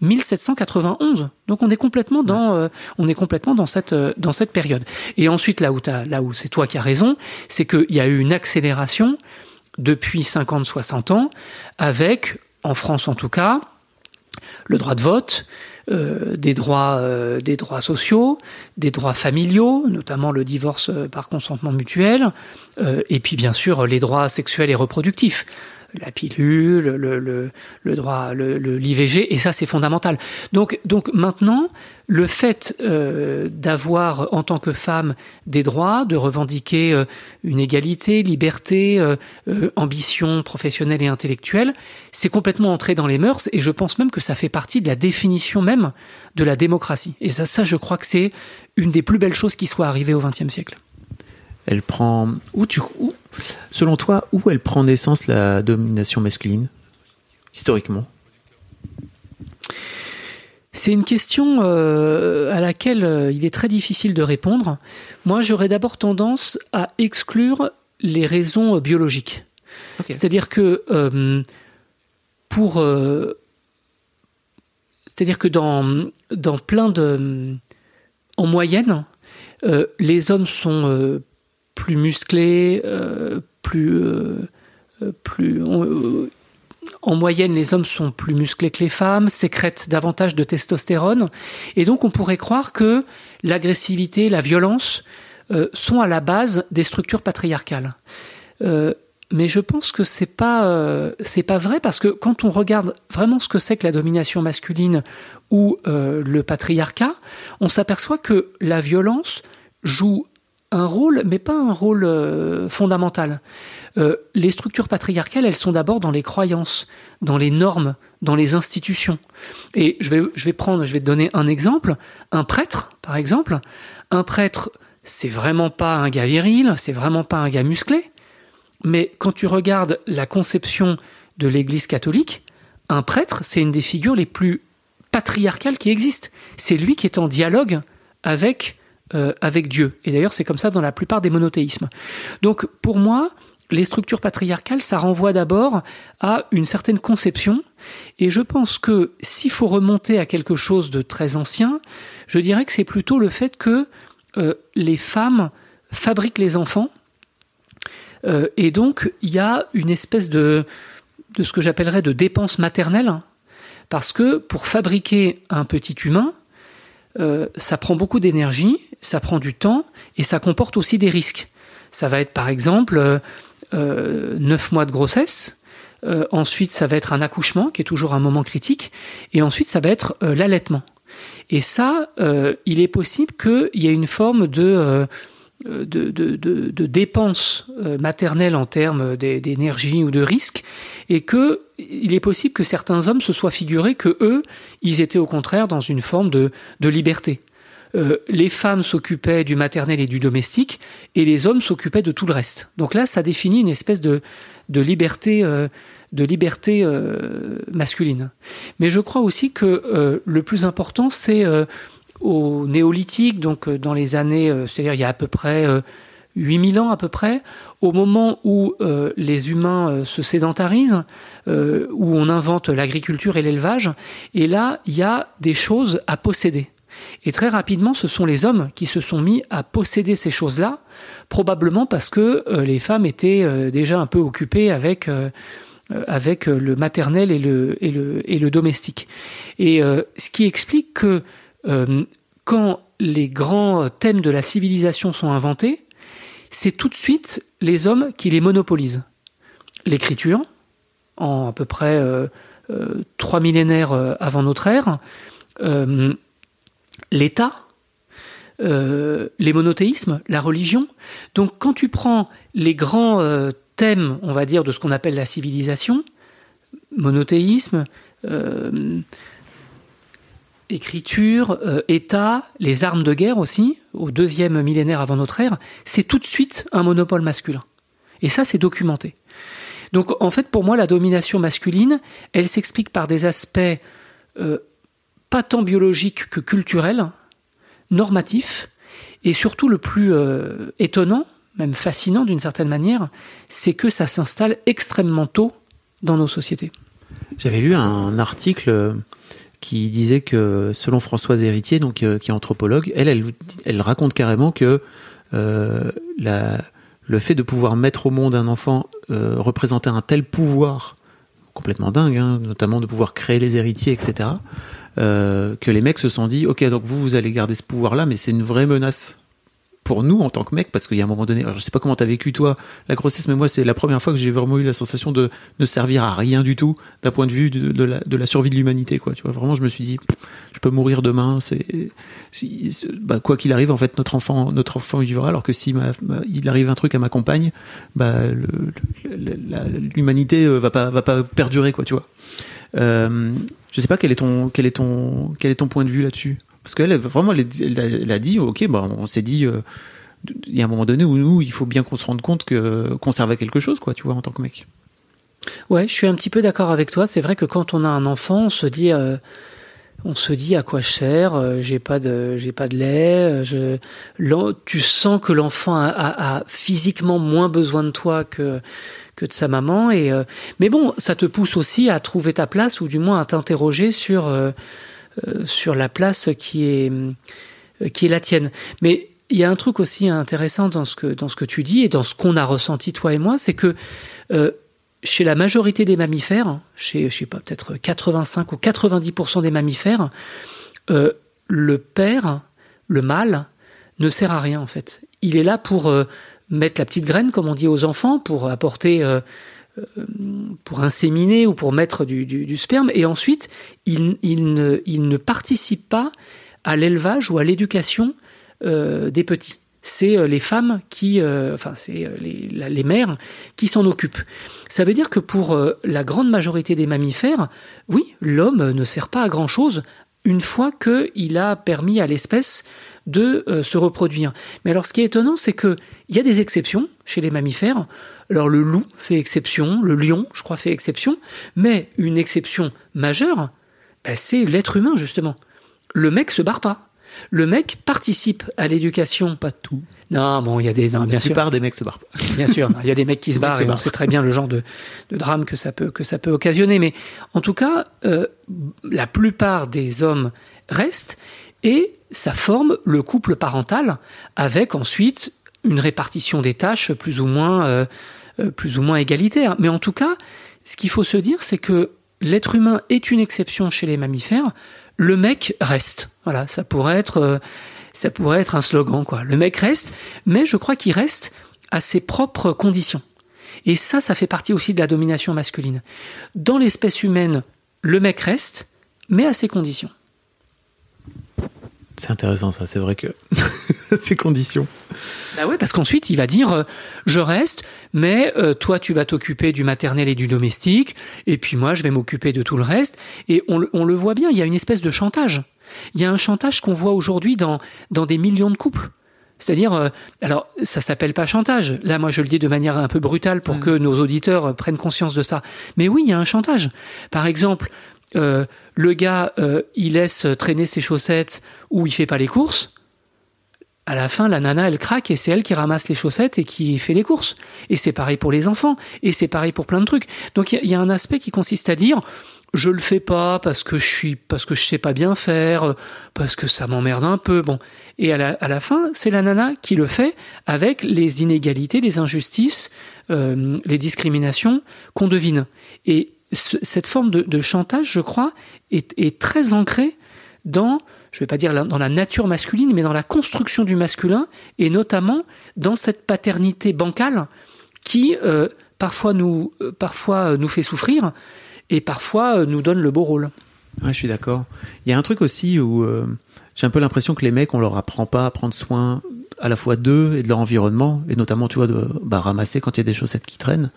1791. Donc on est complètement dans, euh, on est complètement dans cette, euh, dans cette période. Et ensuite, là où, là où c'est toi qui as raison, c'est qu'il y a eu une accélération depuis 50-60 ans, avec, en France en tout cas, le droit de vote, euh, des, droits, euh, des droits sociaux, des droits familiaux, notamment le divorce euh, par consentement mutuel, et puis bien sûr les droits sexuels et reproductifs la pilule, le, le, le droit, le, l'IVG, et ça c'est fondamental. Donc, donc maintenant, le fait euh, d'avoir en tant que femme des droits, de revendiquer euh, une égalité, liberté, euh, ambition professionnelle et intellectuelle, c'est complètement entré dans les mœurs, et je pense même que ça fait partie de la définition même de la démocratie. Et ça, ça je crois que c'est une des plus belles choses qui soit arrivée au XXe siècle. Elle prend où tu où, selon toi où elle prend naissance la domination masculine historiquement? C'est une question euh, à laquelle euh, il est très difficile de répondre. Moi, j'aurais d'abord tendance à exclure les raisons euh, biologiques. C'est-à-dire que pour, c'est-à-dire que dans dans plein de, en moyenne, les hommes sont plus musclés, euh, plus, euh, plus en moyenne, les hommes sont plus musclés que les femmes, sécrètent davantage de testostérone, et donc on pourrait croire que l'agressivité, la violence euh, sont à la base des structures patriarcales. mais je pense que c'est pas pas vrai parce que quand on regarde vraiment ce que c'est que la domination masculine ou le patriarcat, on s'aperçoit que la violence joue un rôle, mais pas un rôle euh, fondamental. Euh, les structures patriarcales, elles sont d'abord dans les croyances, dans les normes, dans les institutions. Et je vais, je vais prendre, je vais te donner un exemple. Un prêtre, par exemple, un prêtre, c'est vraiment pas un gars viril, c'est vraiment pas un gars musclé. Mais quand tu regardes la conception de l'Église catholique, un prêtre, c'est une des figures les plus patriarcales qui existent. C'est lui qui est en dialogue avec avec Dieu. Et d'ailleurs, c'est comme ça dans la plupart des monothéismes. Donc, pour moi, les structures patriarcales, ça renvoie d'abord à une certaine conception. Et je pense que s'il faut remonter à quelque chose de très ancien, je dirais que c'est plutôt le fait que euh, les femmes fabriquent les enfants. Euh, et donc, il y a une espèce de, de ce que j'appellerais de dépense maternelle. Parce que pour fabriquer un petit humain, euh, ça prend beaucoup d'énergie, ça prend du temps et ça comporte aussi des risques. Ça va être par exemple euh, neuf mois de grossesse. Euh, ensuite, ça va être un accouchement, qui est toujours un moment critique. Et ensuite, ça va être euh, l'allaitement. Et ça, il est possible qu'il y ait une forme de, de, de, de, dépense maternelle en termes d'énergie ou de risque, et que il est possible que certains hommes se soient figurés que eux, ils étaient au contraire dans une forme de, liberté. Euh, les femmes s'occupaient du maternel et du domestique, et les hommes s'occupaient de tout le reste. Donc là, ça définit une espèce de, liberté, euh, de liberté euh, masculine. Mais je crois aussi que le plus important, c'est au néolithique, donc dans les années, c'est-à-dire il y a à peu près 8000 ans à peu près, au moment où les humains se sédentarisent, où on invente l'agriculture et l'élevage, et là, il y a des choses à posséder. Et très rapidement, ce sont les hommes qui se sont mis à posséder ces choses-là, probablement parce que euh, les femmes étaient euh, déjà un peu occupées avec, euh, le maternel et le domestique. Et ce qui explique que quand les grands thèmes de la civilisation sont inventés, c'est tout de suite les hommes qui les monopolisent. L'écriture, en à peu près trois millénaires avant notre ère, l'État, euh, les monothéismes, la religion. Donc quand tu prends les grands euh, thèmes, on va dire, de ce qu'on appelle la civilisation, monothéisme, euh, écriture, État, les armes de guerre aussi, au deuxième millénaire avant notre ère, c'est tout de suite un monopole masculin. Et ça, c'est documenté. Donc en fait, pour moi, la domination masculine, elle s'explique par des aspects pas tant biologique que culturel, normatif, et surtout le plus euh, étonnant, même fascinant d'une certaine manière, c'est que ça s'installe extrêmement tôt dans nos sociétés. J'avais lu un article euh, qui disait que selon Françoise Héritier, euh, qui est anthropologue, elle, raconte carrément que la, le fait de pouvoir mettre au monde un enfant représentait un tel pouvoir complètement dingue, hein, notamment de pouvoir créer les héritiers, etc. Euh, que les mecs se sont dit, ok, donc vous, vous allez garder ce pouvoir-là, mais c'est une vraie menace pour nous en tant que mec, parce qu'il y a un moment donné, alors je sais pas comment t'as vécu toi la grossesse, mais moi c'est la première fois que j'ai vraiment eu la sensation de ne servir à rien du tout d'un point de vue de, la, survie de l'humanité, quoi. Tu vois, vraiment, je me suis dit, je peux mourir demain. Bah, quoi qu'il arrive, en fait, notre enfant, notre enfant vivra, alors que si il arrive un truc à ma compagne, bah, l'humanité euh, va pas, va pas perdurer, quoi, tu vois. Euh, je sais pas quel est ton point de vue là-dessus. Parce qu'elle, vraiment, elle, a dit, ok, bah, on s'est dit, euh, il y a un moment donné où nous, il faut bien qu'on se rende compte que qu'on servait quelque chose, quoi, tu vois, en tant que mec. Ouais, je suis un petit peu d'accord avec toi. C'est vrai que quand on a un enfant, on se dit, euh, on se dit à quoi je sers. Euh, j'ai pas de, j'ai pas de lait. Je, tu sens que l'enfant a, physiquement moins besoin de toi que que de sa maman. Et mais bon, ça te pousse aussi à trouver ta place ou du moins à t'interroger sur sur la place qui est, euh, qui est la tienne. Mais il y a un truc aussi intéressant dans ce que, dans ce que tu dis et dans ce qu'on a ressenti toi et moi, c'est que euh, chez la majorité des mammifères, chez, je sais pas, peut-être 85 ou 90% des mammifères, le père, le mâle, ne sert à rien en fait. Il est là pour mettre la petite graine, comme on dit aux enfants, pour apporter euh, pour inséminer ou pour mettre du, sperme, et ensuite il, ne, participe pas à l'élevage ou à l'éducation euh, des petits. C'est euh, les femmes qui, enfin c'est les, les, mères qui s'en occupent. Ça veut dire que pour la grande majorité des mammifères, oui, l'homme ne sert pas à grand chose une fois qu'il a permis à l'espèce de se reproduire. Mais alors ce qui est étonnant, c'est qu'il y a des exceptions chez les mammifères. Alors le loup fait exception, le lion, je crois, fait exception, mais une exception majeure, bah, c'est l'être humain justement. Le mec se barre pas. Le mec participe à l'éducation. Pas tout. Non, bon, il y a des. Non, bien La sûr. plupart des mecs se barrent pas. <laughs> Bien sûr, il y a des mecs qui <laughs> se barrent et on sait très bien le genre de, de drame que ça peut que ça peut occasionner. Mais en tout cas, euh, la plupart des hommes restent et ça forme le couple parental avec ensuite une répartition des tâches plus ou moins euh, euh, plus ou moins égalitaire. Mais en tout cas, ce qu'il faut se dire, c'est que l'être humain est une exception chez les mammifères. Le mec reste. Voilà, ça pourrait être euh, ça pourrait être un slogan, quoi. Le mec reste, mais je crois qu'il reste à ses propres conditions. Et ça, ça fait partie aussi de la domination masculine. Dans l'espèce humaine, le mec reste, mais à ses conditions. C'est intéressant ça, c'est vrai que <laughs> ces conditions. Bah ouais, parce qu'ensuite, il va dire euh, je reste, mais euh, toi, tu vas t'occuper du maternel et du domestique, et puis moi, je vais m'occuper de tout le reste. Et on, le- on le voit bien, il y a une espèce de chantage. Il y a un chantage qu'on voit aujourd'hui dans, dans des millions de couples. C'est-à-dire, euh, alors ça s'appelle pas chantage. Là, moi, je le dis de manière un peu brutale pour que nos auditeurs prennent conscience de ça. Mais oui, il y a un chantage. Par exemple, euh, le gars, euh, il laisse traîner ses chaussettes ou il fait pas les courses. À la fin, la nana, elle craque et c'est elle qui ramasse les chaussettes et qui fait les courses. Et c'est pareil pour les enfants. Et c'est pareil pour plein de trucs. Donc il y a- un aspect qui consiste à dire je le fais pas parce que je suis parce que je sais pas bien faire parce que ça m'emmerde un peu bon et à la, fin c'est la nana qui le fait avec les inégalités les injustices euh, les discriminations qu'on devine et cette forme de, chantage je crois est, très ancrée dans je vais pas dire dans la nature masculine mais dans la construction du masculin et notamment dans cette paternité bancale qui euh, parfois nous euh, parfois euh, nous fait souffrir et parfois nous donne le beau rôle. Ouais, je suis d'accord. Il y a un truc aussi où j'ai un peu l'impression que les mecs, on leur apprend pas à prendre soin à la fois d'eux et de leur environnement, et notamment, tu vois, de bah, ramasser quand il y a des chaussettes qui traînent.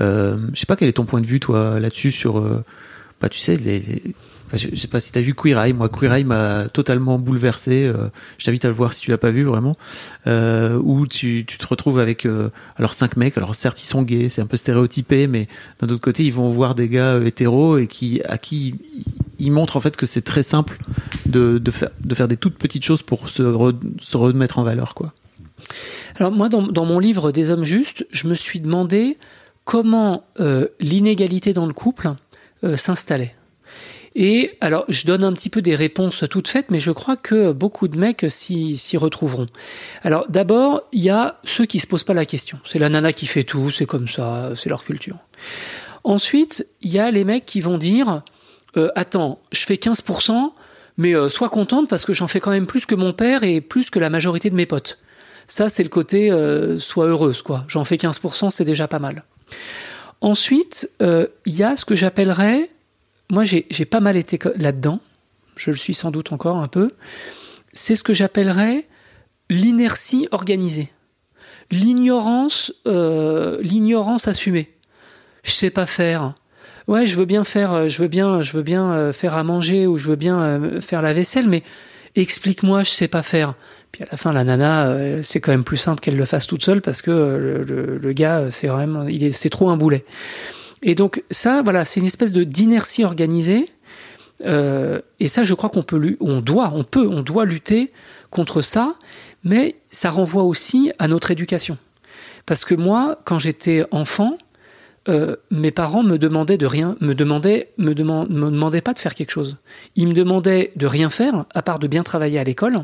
Euh, je sais pas quel est ton point de vue, toi, là-dessus, sur, euh, bah, tu sais, les, je, je sais pas si t'as vu Queer Eye. Moi, Queer Eye m'a totalement bouleversé. Euh, je t'invite à le voir si tu l'as pas vu vraiment. Euh, où tu, te retrouves avec euh, alors cinq mecs. Alors certes, ils sont gays, c'est un peu stéréotypé, mais d'un autre côté, ils vont voir des gars hétéros et qui à qui ils montrent en fait que c'est très simple de, de faire de faire des toutes petites choses pour se, re- se remettre en valeur, quoi. Alors moi, dans mon livre Des hommes justes, je me suis demandé comment euh, l'inégalité dans le couple euh, s'installait. Et alors, je donne un petit peu des réponses toutes faites, mais je crois que beaucoup de mecs s'y retrouveront. Alors, d'abord, il y a ceux qui se posent pas la question. C'est la nana qui fait tout, c'est comme ça, c'est leur culture. Ensuite, il y a les mecs qui vont dire euh, Attends, je fais 15%, mais sois contente parce que j'en fais quand même plus que mon père et plus que la majorité de mes potes. Ça, c'est le côté sois heureuse, quoi. J'en fais 15%, c'est déjà pas mal. Ensuite, euh, il y a ce que j'appellerais, moi j'ai pas mal été là-dedans, je le suis sans doute encore un peu, c'est ce que j'appellerais l'inertie organisée, l'ignorance, euh, assumée. Je sais pas faire. Ouais, je veux bien faire, euh, je bien, je veux bien faire à manger ou je veux bien faire la vaisselle, mais explique-moi, je sais pas faire. Puis à la fin, la nana, euh, c'est quand même plus simple qu'elle le fasse toute seule parce que euh, le, le- gars, euh, c'est vraiment, il est, c'est trop un boulet. Et donc ça, voilà, c'est une espèce de d'inertie organisée. Euh, et ça, je crois qu'on peut, on doit, on peut, on doit lutter contre ça. Mais ça renvoie aussi à notre éducation. Parce que moi, quand j'étais enfant, euh, mes parents me demandaient de rien, me demandaient, me, deman- me demandaient pas de faire quelque chose. Ils me demandaient de rien faire, à part de bien travailler à l'école.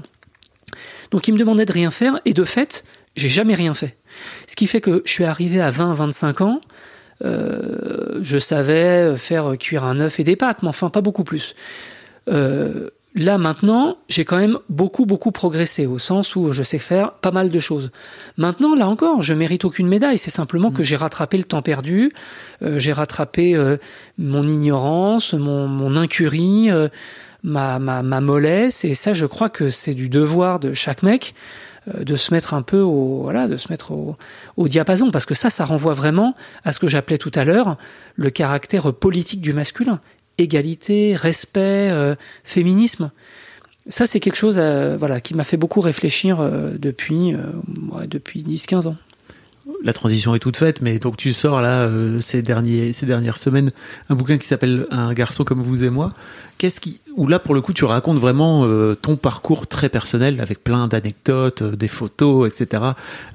Donc ils me demandaient de rien faire, et de fait, j'ai jamais rien fait. Ce qui fait que je suis arrivé à 20-25 ans, euh, je savais faire cuire un œuf et des pâtes, mais enfin pas beaucoup plus. Euh, là maintenant, j'ai quand même beaucoup beaucoup progressé au sens où je sais faire pas mal de choses. Maintenant, là encore, je mérite aucune médaille. C'est simplement que j'ai rattrapé le temps perdu, euh, j'ai rattrapé euh, mon ignorance, mon, mon incurie, euh, ma, ma, ma mollesse, et ça, je crois que c'est du devoir de chaque mec euh, de se mettre un peu au voilà de se mettre au, au diapason parce que ça ça renvoie vraiment à ce que j'appelais tout à l'heure le caractère politique du masculin égalité respect euh, féminisme. Ça c'est quelque chose euh, voilà qui m'a fait beaucoup réfléchir euh, depuis depuis 10 15 ans la transition est toute faite, mais donc tu sors là euh, ces derniers ces dernières semaines un bouquin qui s'appelle Un garçon comme vous et moi. Qu'est-ce qui où là pour le coup tu racontes vraiment euh, ton parcours très personnel avec plein d'anecdotes, euh, des photos, etc.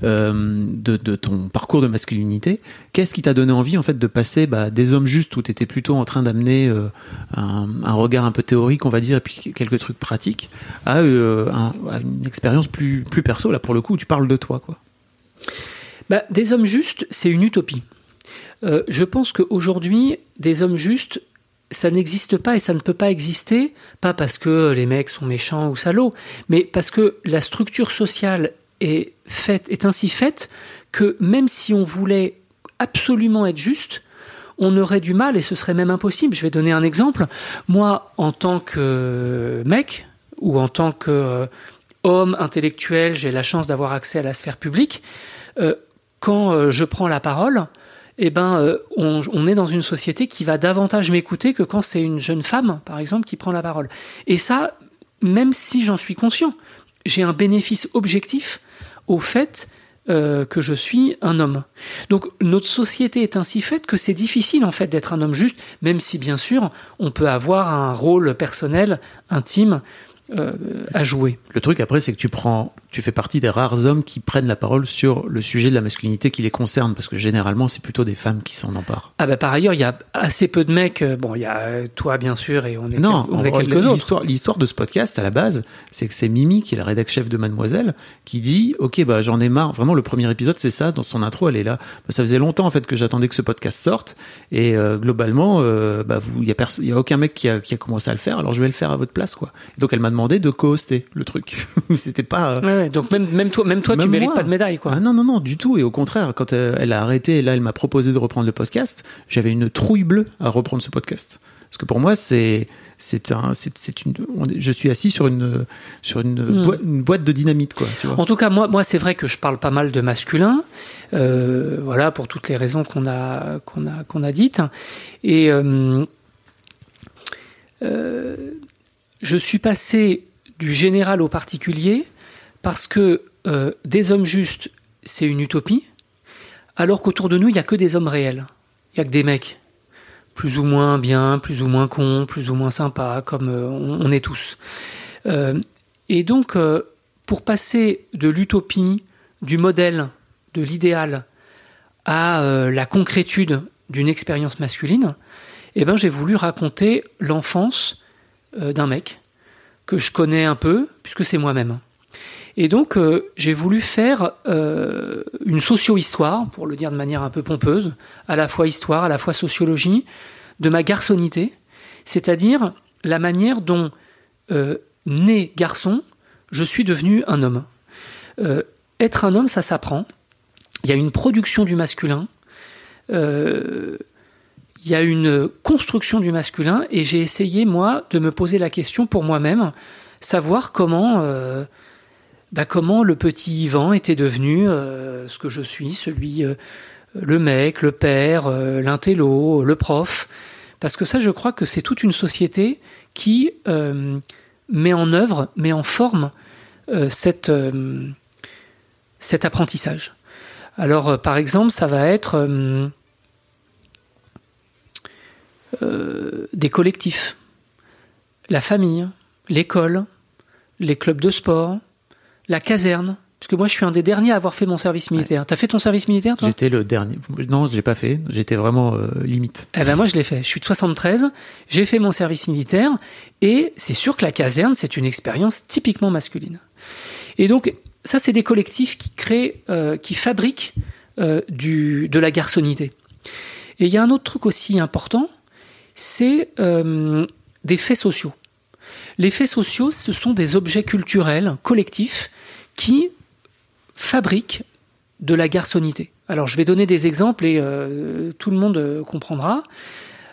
de, ton parcours de masculinité. Qu'est-ce qui t'a donné envie en fait de passer bah, des hommes justes où tu étais plutôt en train d'amener un, regard un peu théorique on va dire et puis quelques trucs pratiques à, à une expérience plus plus perso là pour le coup où tu parles de toi quoi. Bah, des hommes justes, c'est une utopie. Euh, je pense qu'aujourd'hui, des hommes justes, ça n'existe pas et ça ne peut pas exister, pas parce que les mecs sont méchants ou salauds, mais parce que la structure sociale est, ainsi faite que même si on voulait absolument être juste, on aurait du mal et ce serait même impossible. Je vais donner un exemple. Moi, en tant que mec ou en tant que homme intellectuel, j'ai la chance d'avoir accès à la sphère publique. Euh, quand euh, je prends la parole, eh ben, euh, on, est dans une société qui va davantage m'écouter que quand c'est une jeune femme, par exemple, qui prend la parole. Et ça, même si j'en suis conscient, j'ai un bénéfice objectif au fait euh, que je suis un homme. Donc notre société est ainsi faite que c'est difficile en fait d'être un homme juste, même si bien sûr on peut avoir un rôle personnel, intime, à jouer. Le truc après, c'est que tu prends tu fais partie des rares hommes qui prennent la parole sur le sujet de la masculinité qui les concerne, parce que généralement, c'est plutôt des femmes qui s'en emparent. Ah bah par ailleurs, il y a assez peu de mecs. Euh, bon, il y a euh, toi bien sûr, et on est, non, on est quelques autres. L'histoire de ce podcast à la base, c'est que c'est Mimi qui est la rédac chef de Mademoiselle qui dit, ok, bah j'en ai marre. Vraiment, le premier épisode, c'est ça. Dans son intro, elle est là. Bah, ça faisait longtemps en fait que j'attendais que ce podcast sorte, et euh, globalement, bah vous, il y a aucun mec qui a, qui a commencé à le faire. Alors je vais le faire à votre place, quoi. donc elle m'a demandé de co-hoster le truc. <laughs> C'était pas. Ouais, donc même même toi même toi, tu mérites pas de médaille, quoi. Ah non, non, non, du tout. Et au contraire, quand euh, elle a arrêté, là, elle m'a proposé de reprendre le podcast, j'avais une trouille bleue à reprendre ce podcast. Parce que pour moi, c'est, c'est un, c'est, une, je suis assis sur une, sur une, hmm. boîte, de dynamite, quoi. En tout cas, moi, moi, c'est vrai que je parle pas mal de masculin, euh, voilà, pour toutes les raisons qu'on a, qu'on a, qu'on a dites. Et euh, je suis passé du général au particulier parce que euh, des hommes justes, c'est une utopie, alors qu'autour de nous, il n'y a que des hommes réels. Il n'y a que des mecs. Plus ou moins bien, plus ou moins cons, plus ou moins sympas, comme euh, on, est tous. Euh, et donc, pour passer de l'utopie, du modèle, de l'idéal, à la concrétude d'une expérience masculine, eh ben, j'ai voulu raconter l'enfance d'un mec que je connais un peu, puisque c'est moi-même. Et donc, euh, j'ai voulu faire euh, une socio-histoire, pour le dire de manière un peu pompeuse, à la fois histoire, à la fois sociologie, de ma garçonnité, c'est-à-dire la manière dont, euh, né garçon, je suis devenu un homme. être un homme, ça s'apprend. Il y a une production du masculin, il y a une construction du masculin, et j'ai essayé, moi, de me poser la question pour moi-même, savoir comment bah, comment le petit Ivan était devenu euh, ce que je suis, celui, euh, le mec, le père, euh, l'intello, le prof? Parce que ça, je crois que c'est toute une société qui met en œuvre, met en forme cet apprentissage. Alors, par exemple, ça va être des collectifs, la famille, l'école, les clubs de sport, la caserne. Parce que moi, je suis un des derniers à avoir fait mon service militaire. T'as fait ton service militaire, toi? J'étais le dernier. Non, je l'ai pas fait. J'étais vraiment euh, limite. Eh ben moi, je l'ai fait. Je suis de 73. J'ai fait mon service militaire. Et c'est sûr que la caserne, c'est une expérience typiquement masculine. Et donc, ça, c'est des collectifs qui créent, euh, qui fabriquent euh, du, de la garçonnité. Et il y a un autre truc aussi important, c'est des faits sociaux. Les faits sociaux, ce sont des objets culturels collectifs qui fabriquent de la garçonnité. Alors je vais donner des exemples et euh, tout le monde euh, comprendra.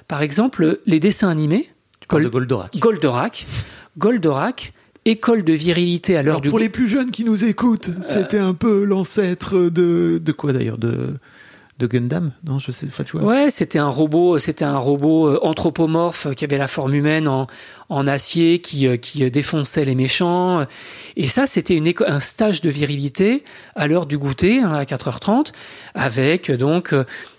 Par exemple, les dessins animés. de Goldorak. Goldorak. Goldorak école de virilité à l'heure du. Pour les plus jeunes qui nous écoutent, c'était un peu l'ancêtre de de quoi d'ailleurs de de Gundam Non, je sais, tu vois. Ouais, c'était un robot, c'était un robot euh, anthropomorphe qui avait la forme humaine en, en acier, qui, euh, qui défonçait les méchants. Et ça, c'était une un stage de virilité à l'heure du goûter, hein, à 4h30, avec donc,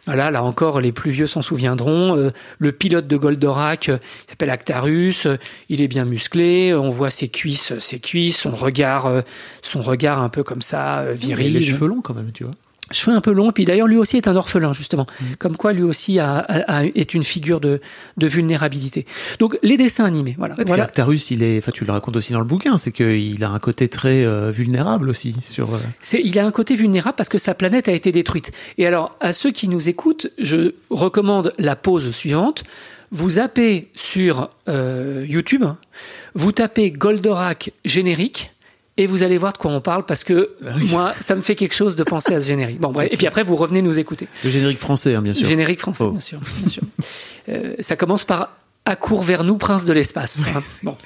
voilà, là encore, les plus vieux s'en souviendront, le pilote de Goldorak s'appelle Actarus, il est bien musclé, on voit ses cuisses, ses cuisses, son regard, son regard un peu comme ça, viril. Il a les cheveux longs quand même, tu vois cheveux un peu longs. Puis d'ailleurs, lui aussi est un orphelin, justement. Mm. Comme quoi, lui aussi est une figure de, vulnérabilité. Donc, les dessins animés, voilà. Et voilà. Actarus, il est, enfin, tu le racontes aussi dans le bouquin, c'est qu'il a un côté très euh, vulnérable aussi sur. Euh, il a un côté vulnérable parce que sa planète a été détruite. Et alors, à ceux qui nous écoutent, je recommande la pause suivante. Vous zappez sur euh, YouTube, vous tapez Goldorak générique et vous allez voir de quoi on parle parce que bah moi, ça me fait quelque chose de penser à ce générique. Bon, <laughs> bref. Et puis après, vous revenez nous écouter. Le générique français, hein, bien sûr. Le générique français, oh. bien sûr. Bien sûr. Euh, ça commence par Accourt vers nous, prince de l'espace. Hein. <laughs> Bon.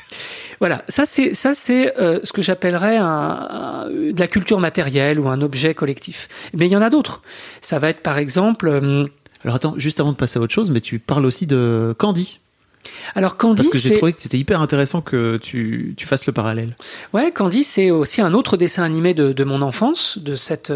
Voilà, ça c'est ça c'est euh, ce que j'appellerais un, de la culture matérielle ou un objet collectif. Mais il y en a d'autres. Ça va être par exemple. Euh, Alors attends, juste avant de passer à autre chose, mais tu parles aussi de Candy. Alors Candy, parce que j'ai trouvé que c'était hyper intéressant que tu, tu, fasses le parallèle. Ouais, Candy, c'est aussi un autre dessin animé de, de mon enfance, de cette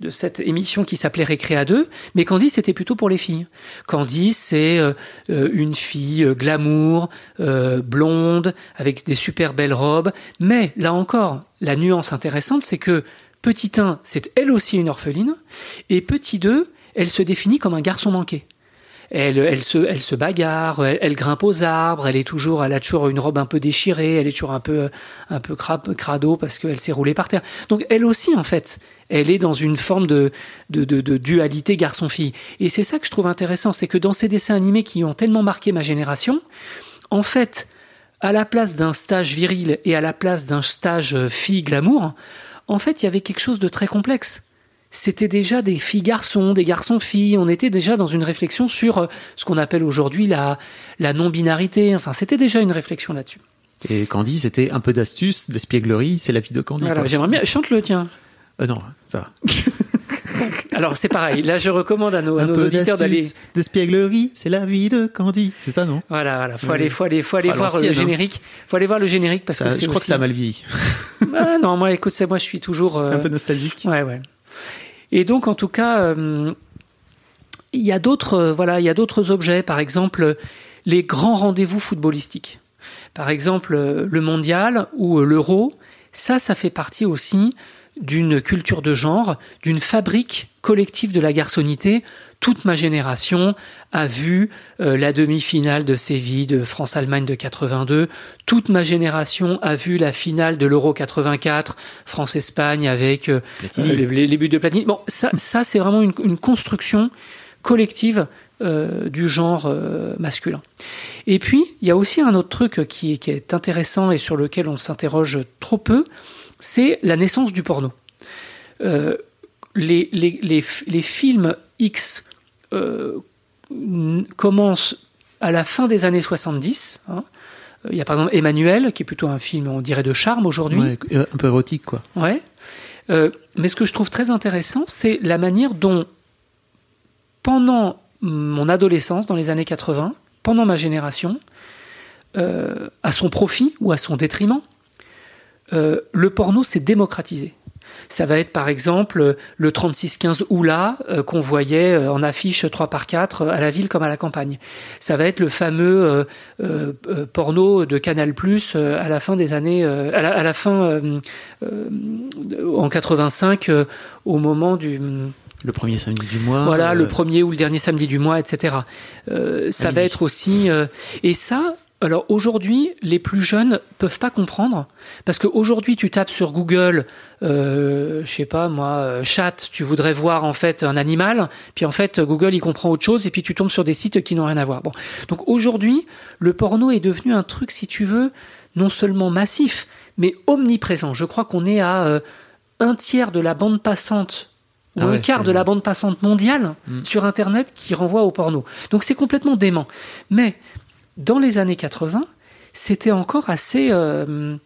de cette émission qui s'appelait Récréa 2, mais Candy c'était plutôt pour les filles. Candy c'est euh, euh, une fille euh, glamour, blonde, avec des super belles robes, mais là encore, la nuance intéressante c'est que petit 1, c'est elle aussi une orpheline, et petit 2, elle se définit comme un garçon manqué elle, elle, se, elle se bagarre, elle, grimpe aux arbres, elle est toujours, elle a toujours une robe un peu déchirée, elle est toujours un peu, un peu crado parce qu'elle s'est roulée par terre. Donc elle aussi, en fait, elle est dans une forme de, de, de, de dualité garçon-fille. Et c'est ça que je trouve intéressant, c'est que dans ces dessins animés qui ont tellement marqué ma génération, en fait, à la place d'un stage viril et à la place d'un stage fille glamour, en fait, il y avait quelque chose de très complexe c'était déjà des filles-garçons, des garçons-filles. On était déjà dans une réflexion sur euh, ce qu'on appelle aujourd'hui la, la non-binarité. Enfin, c'était déjà une réflexion là-dessus. Et Candy, c'était un peu d'astuce, d'espièglerie, c'est la vie de Candy. Voilà, j'aimerais bien. Chante-le, tiens. Euh, non, ça va. <laughs> Alors c'est pareil, là je recommande à nos, à nos auditeurs d'aller. D'espièglerie, c'est la vie de Candy, c'est ça non? Voilà, voilà, faut aller, faut aller, faut aller voir le hein. générique, faut aller voir le générique parce que je crois que ça a mal vieilli. ah, non, moi écoute, moi je suis toujours. <laughs> Un peu nostalgique. Ouais, ouais. Et donc, en tout cas, euh, il y a d'autres, euh, il y a d'autres objets. Par exemple, les grands rendez-vous footballistiques. Par exemple, euh, le mondial ou l'euro. Ça, ça fait partie aussi d'une culture de genre, d'une fabrique collective de la garçonnité. Toute ma génération a vu euh, la demi-finale de Séville de France-Allemagne de 82. Toute ma génération a vu la finale de l'Euro 84, France-Espagne avec euh, euh, les, buts de Platini. Bon, ça, ça c'est vraiment une, construction collective du genre masculin. Et puis, il y a aussi un autre truc qui qui est intéressant et sur lequel on s'interroge trop peu, c'est la naissance du porno. Euh, les, les, films X euh, commencent à la fin des années 70. Hein. Il y a par exemple Emmanuel, qui est plutôt un film, on dirait, de charme aujourd'hui. un peu érotique, quoi. Ouais. Euh, mais ce que je trouve très intéressant, c'est la manière dont, pendant mon adolescence, dans les années 80, pendant ma génération, à son profit ou à son détriment, euh, le porno s'est démocratisé. Ça va être par exemple le 3615 Oula euh, qu'on voyait euh, en affiche 3 par 4 à la ville comme à la campagne. Ça va être le fameux porno de Canal Plus à la fin des années, à la, fin en 85 au moment du le premier samedi du mois. Voilà, le premier ou le dernier samedi du mois, etc. ça va être aussi et ça alors aujourd'hui, les plus jeunes peuvent pas comprendre parce qu'aujourd'hui, tu tapes sur Google, euh, je sais pas moi, euh, chat, tu voudrais voir en fait un animal, puis en fait Google il comprend autre chose et puis tu tombes sur des sites qui n'ont rien à voir. Bon, donc aujourd'hui, le porno est devenu un truc, si tu veux, non seulement massif, mais omniprésent. Je crois qu'on est à euh, un tiers de la bande passante ou ah un quart de la bande passante mondiale mm. sur Internet qui renvoie au porno. Donc c'est complètement dément. Mais dans les années 80, c'était encore assez... Euh,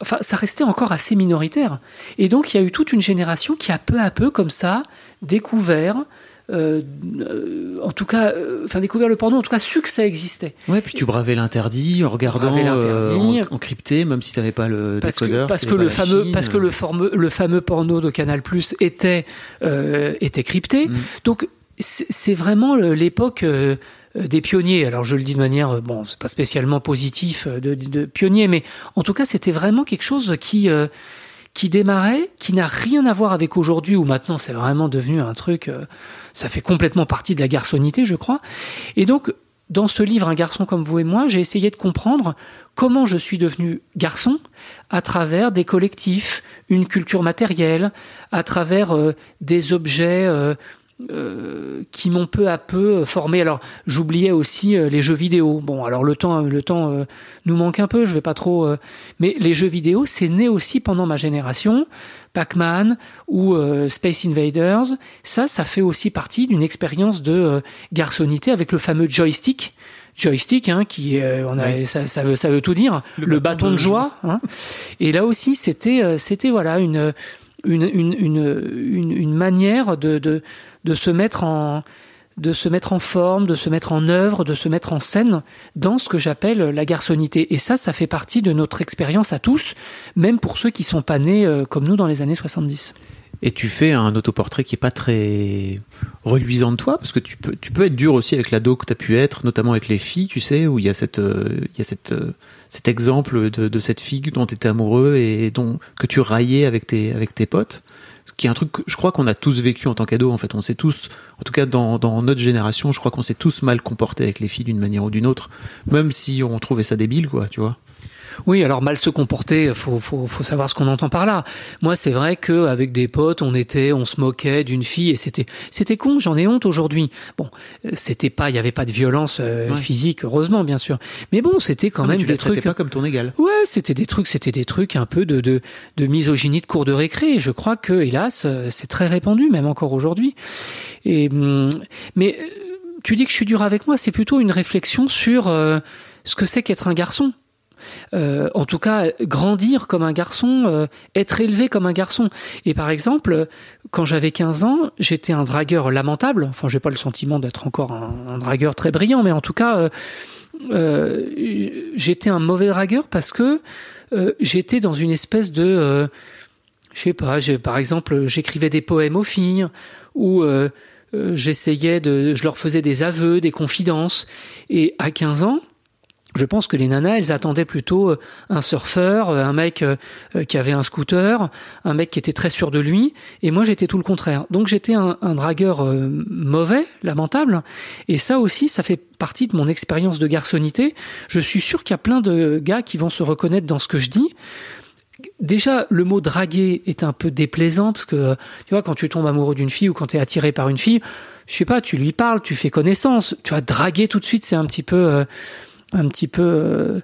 enfin, ça restait encore assez minoritaire. Et donc, il y a eu toute une génération qui a peu à peu, comme ça, découvert en tout cas, enfin découvert le porno, en tout cas su que ça existait. Ouais, puis tu bravais l'interdit en regardant en, encrypté, même si tu n'avais pas le parce décodeur. Que, parce que le fameux, parce que le fameux, le fameux porno de Canal Plus était était crypté. Mm. Donc c'est vraiment l'époque euh, des pionniers. Alors je le dis de manière, euh, bon, c'est pas spécialement positif euh, de, de, pionnier, mais en tout cas c'était vraiment quelque chose qui qui démarrait, qui n'a rien à voir avec aujourd'hui où maintenant c'est vraiment devenu un truc, ça fait complètement partie de la garçonnité, je crois. Et donc dans ce livre Un garçon comme vous et moi, j'ai essayé de comprendre comment je suis devenu garçon à travers des collectifs, une culture matérielle, à travers des objets euh, qui m'ont peu à peu formé. Alors j'oubliais aussi euh, les jeux vidéo. Bon, alors le temps, le temps euh, nous manque un peu. Je vais pas trop. mais les jeux vidéo, c'est né aussi pendant ma génération. Pac-Man ou Space Invaders, ça, ça fait aussi partie d'une expérience de garçonnité avec le fameux joystick joystick, hein, qui on a, ça, ça, veut ça veut tout dire, le, bâton, de, joie. Hein. Et là aussi, c'était c'était voilà une une, une, une, une manière de, de, de se mettre en de se mettre en forme, de se mettre en œuvre, de se mettre en scène dans ce que j'appelle la garçonnité. Et ça, ça fait partie de notre expérience à tous, même pour ceux qui sont pas nés euh, comme nous dans les années 70. Et tu fais un autoportrait qui est pas très reluisant de toi, parce que tu peux, tu peux être dur aussi avec l'ado que tu as pu être, notamment avec les filles, tu sais, où il y a, cette, euh, y a cette, euh, cet exemple de, cette fille dont tu étais amoureux et dont, que tu raillais avec tes, avec tes potes qui est un truc que je crois qu'on a tous vécu en tant qu'ado en fait. On s'est tous en tout cas dans, dans notre génération je crois qu'on s'est tous mal comportés avec les filles d'une manière ou d'une autre même si on trouvait ça débile quoi tu vois oui, alors mal se comporter, faut, faut, faut savoir ce qu'on entend par là. Moi, c'est vrai que avec des potes, on était, on se moquait d'une fille et c'était, c'était con. J'en ai honte aujourd'hui. Bon, c'était pas, il y avait pas de violence euh, physique, heureusement, bien sûr. Mais bon, c'était quand même tu des trucs. pas comme ton égal. Ouais, c'était des trucs, c'était des trucs un peu de, de, de misogynie de cours de récré. Je crois que, hélas, euh, c'est très répandu, même encore aujourd'hui. Et hum, mais euh, tu dis que je suis dur avec moi, c'est plutôt une réflexion sur ce que c'est qu'être un garçon. Euh, en tout cas grandir comme un garçon, euh, être élevé comme un garçon. Et par exemple, quand j'avais 15 ans, j'étais un dragueur lamentable. Enfin, j'ai pas le sentiment d'être encore un, dragueur très brillant, mais en tout cas, euh, j'étais un mauvais dragueur parce que j'étais dans une espèce de, je sais pas, par exemple, j'écrivais des poèmes aux filles ou j'essayais de, je leur faisais des aveux, des confidences. Et à 15 ans, je pense que les nanas, elles attendaient plutôt euh, un surfeur, euh, un mec euh, qui avait un scooter, un mec qui était très sûr de lui, et moi j'étais tout le contraire. Donc j'étais un, dragueur mauvais, lamentable, et ça aussi, ça fait partie de mon expérience de garçonnité. Je suis sûr qu'il y a plein de gars qui vont se reconnaître dans ce que je dis. Déjà, le mot draguer est un peu déplaisant parce que tu vois, quand tu tombes amoureux d'une fille ou quand tu es attiré par une fille, je sais pas, tu lui parles, tu fais connaissance. Tu vas draguer tout de suite, c'est un petit peu un petit peu euh,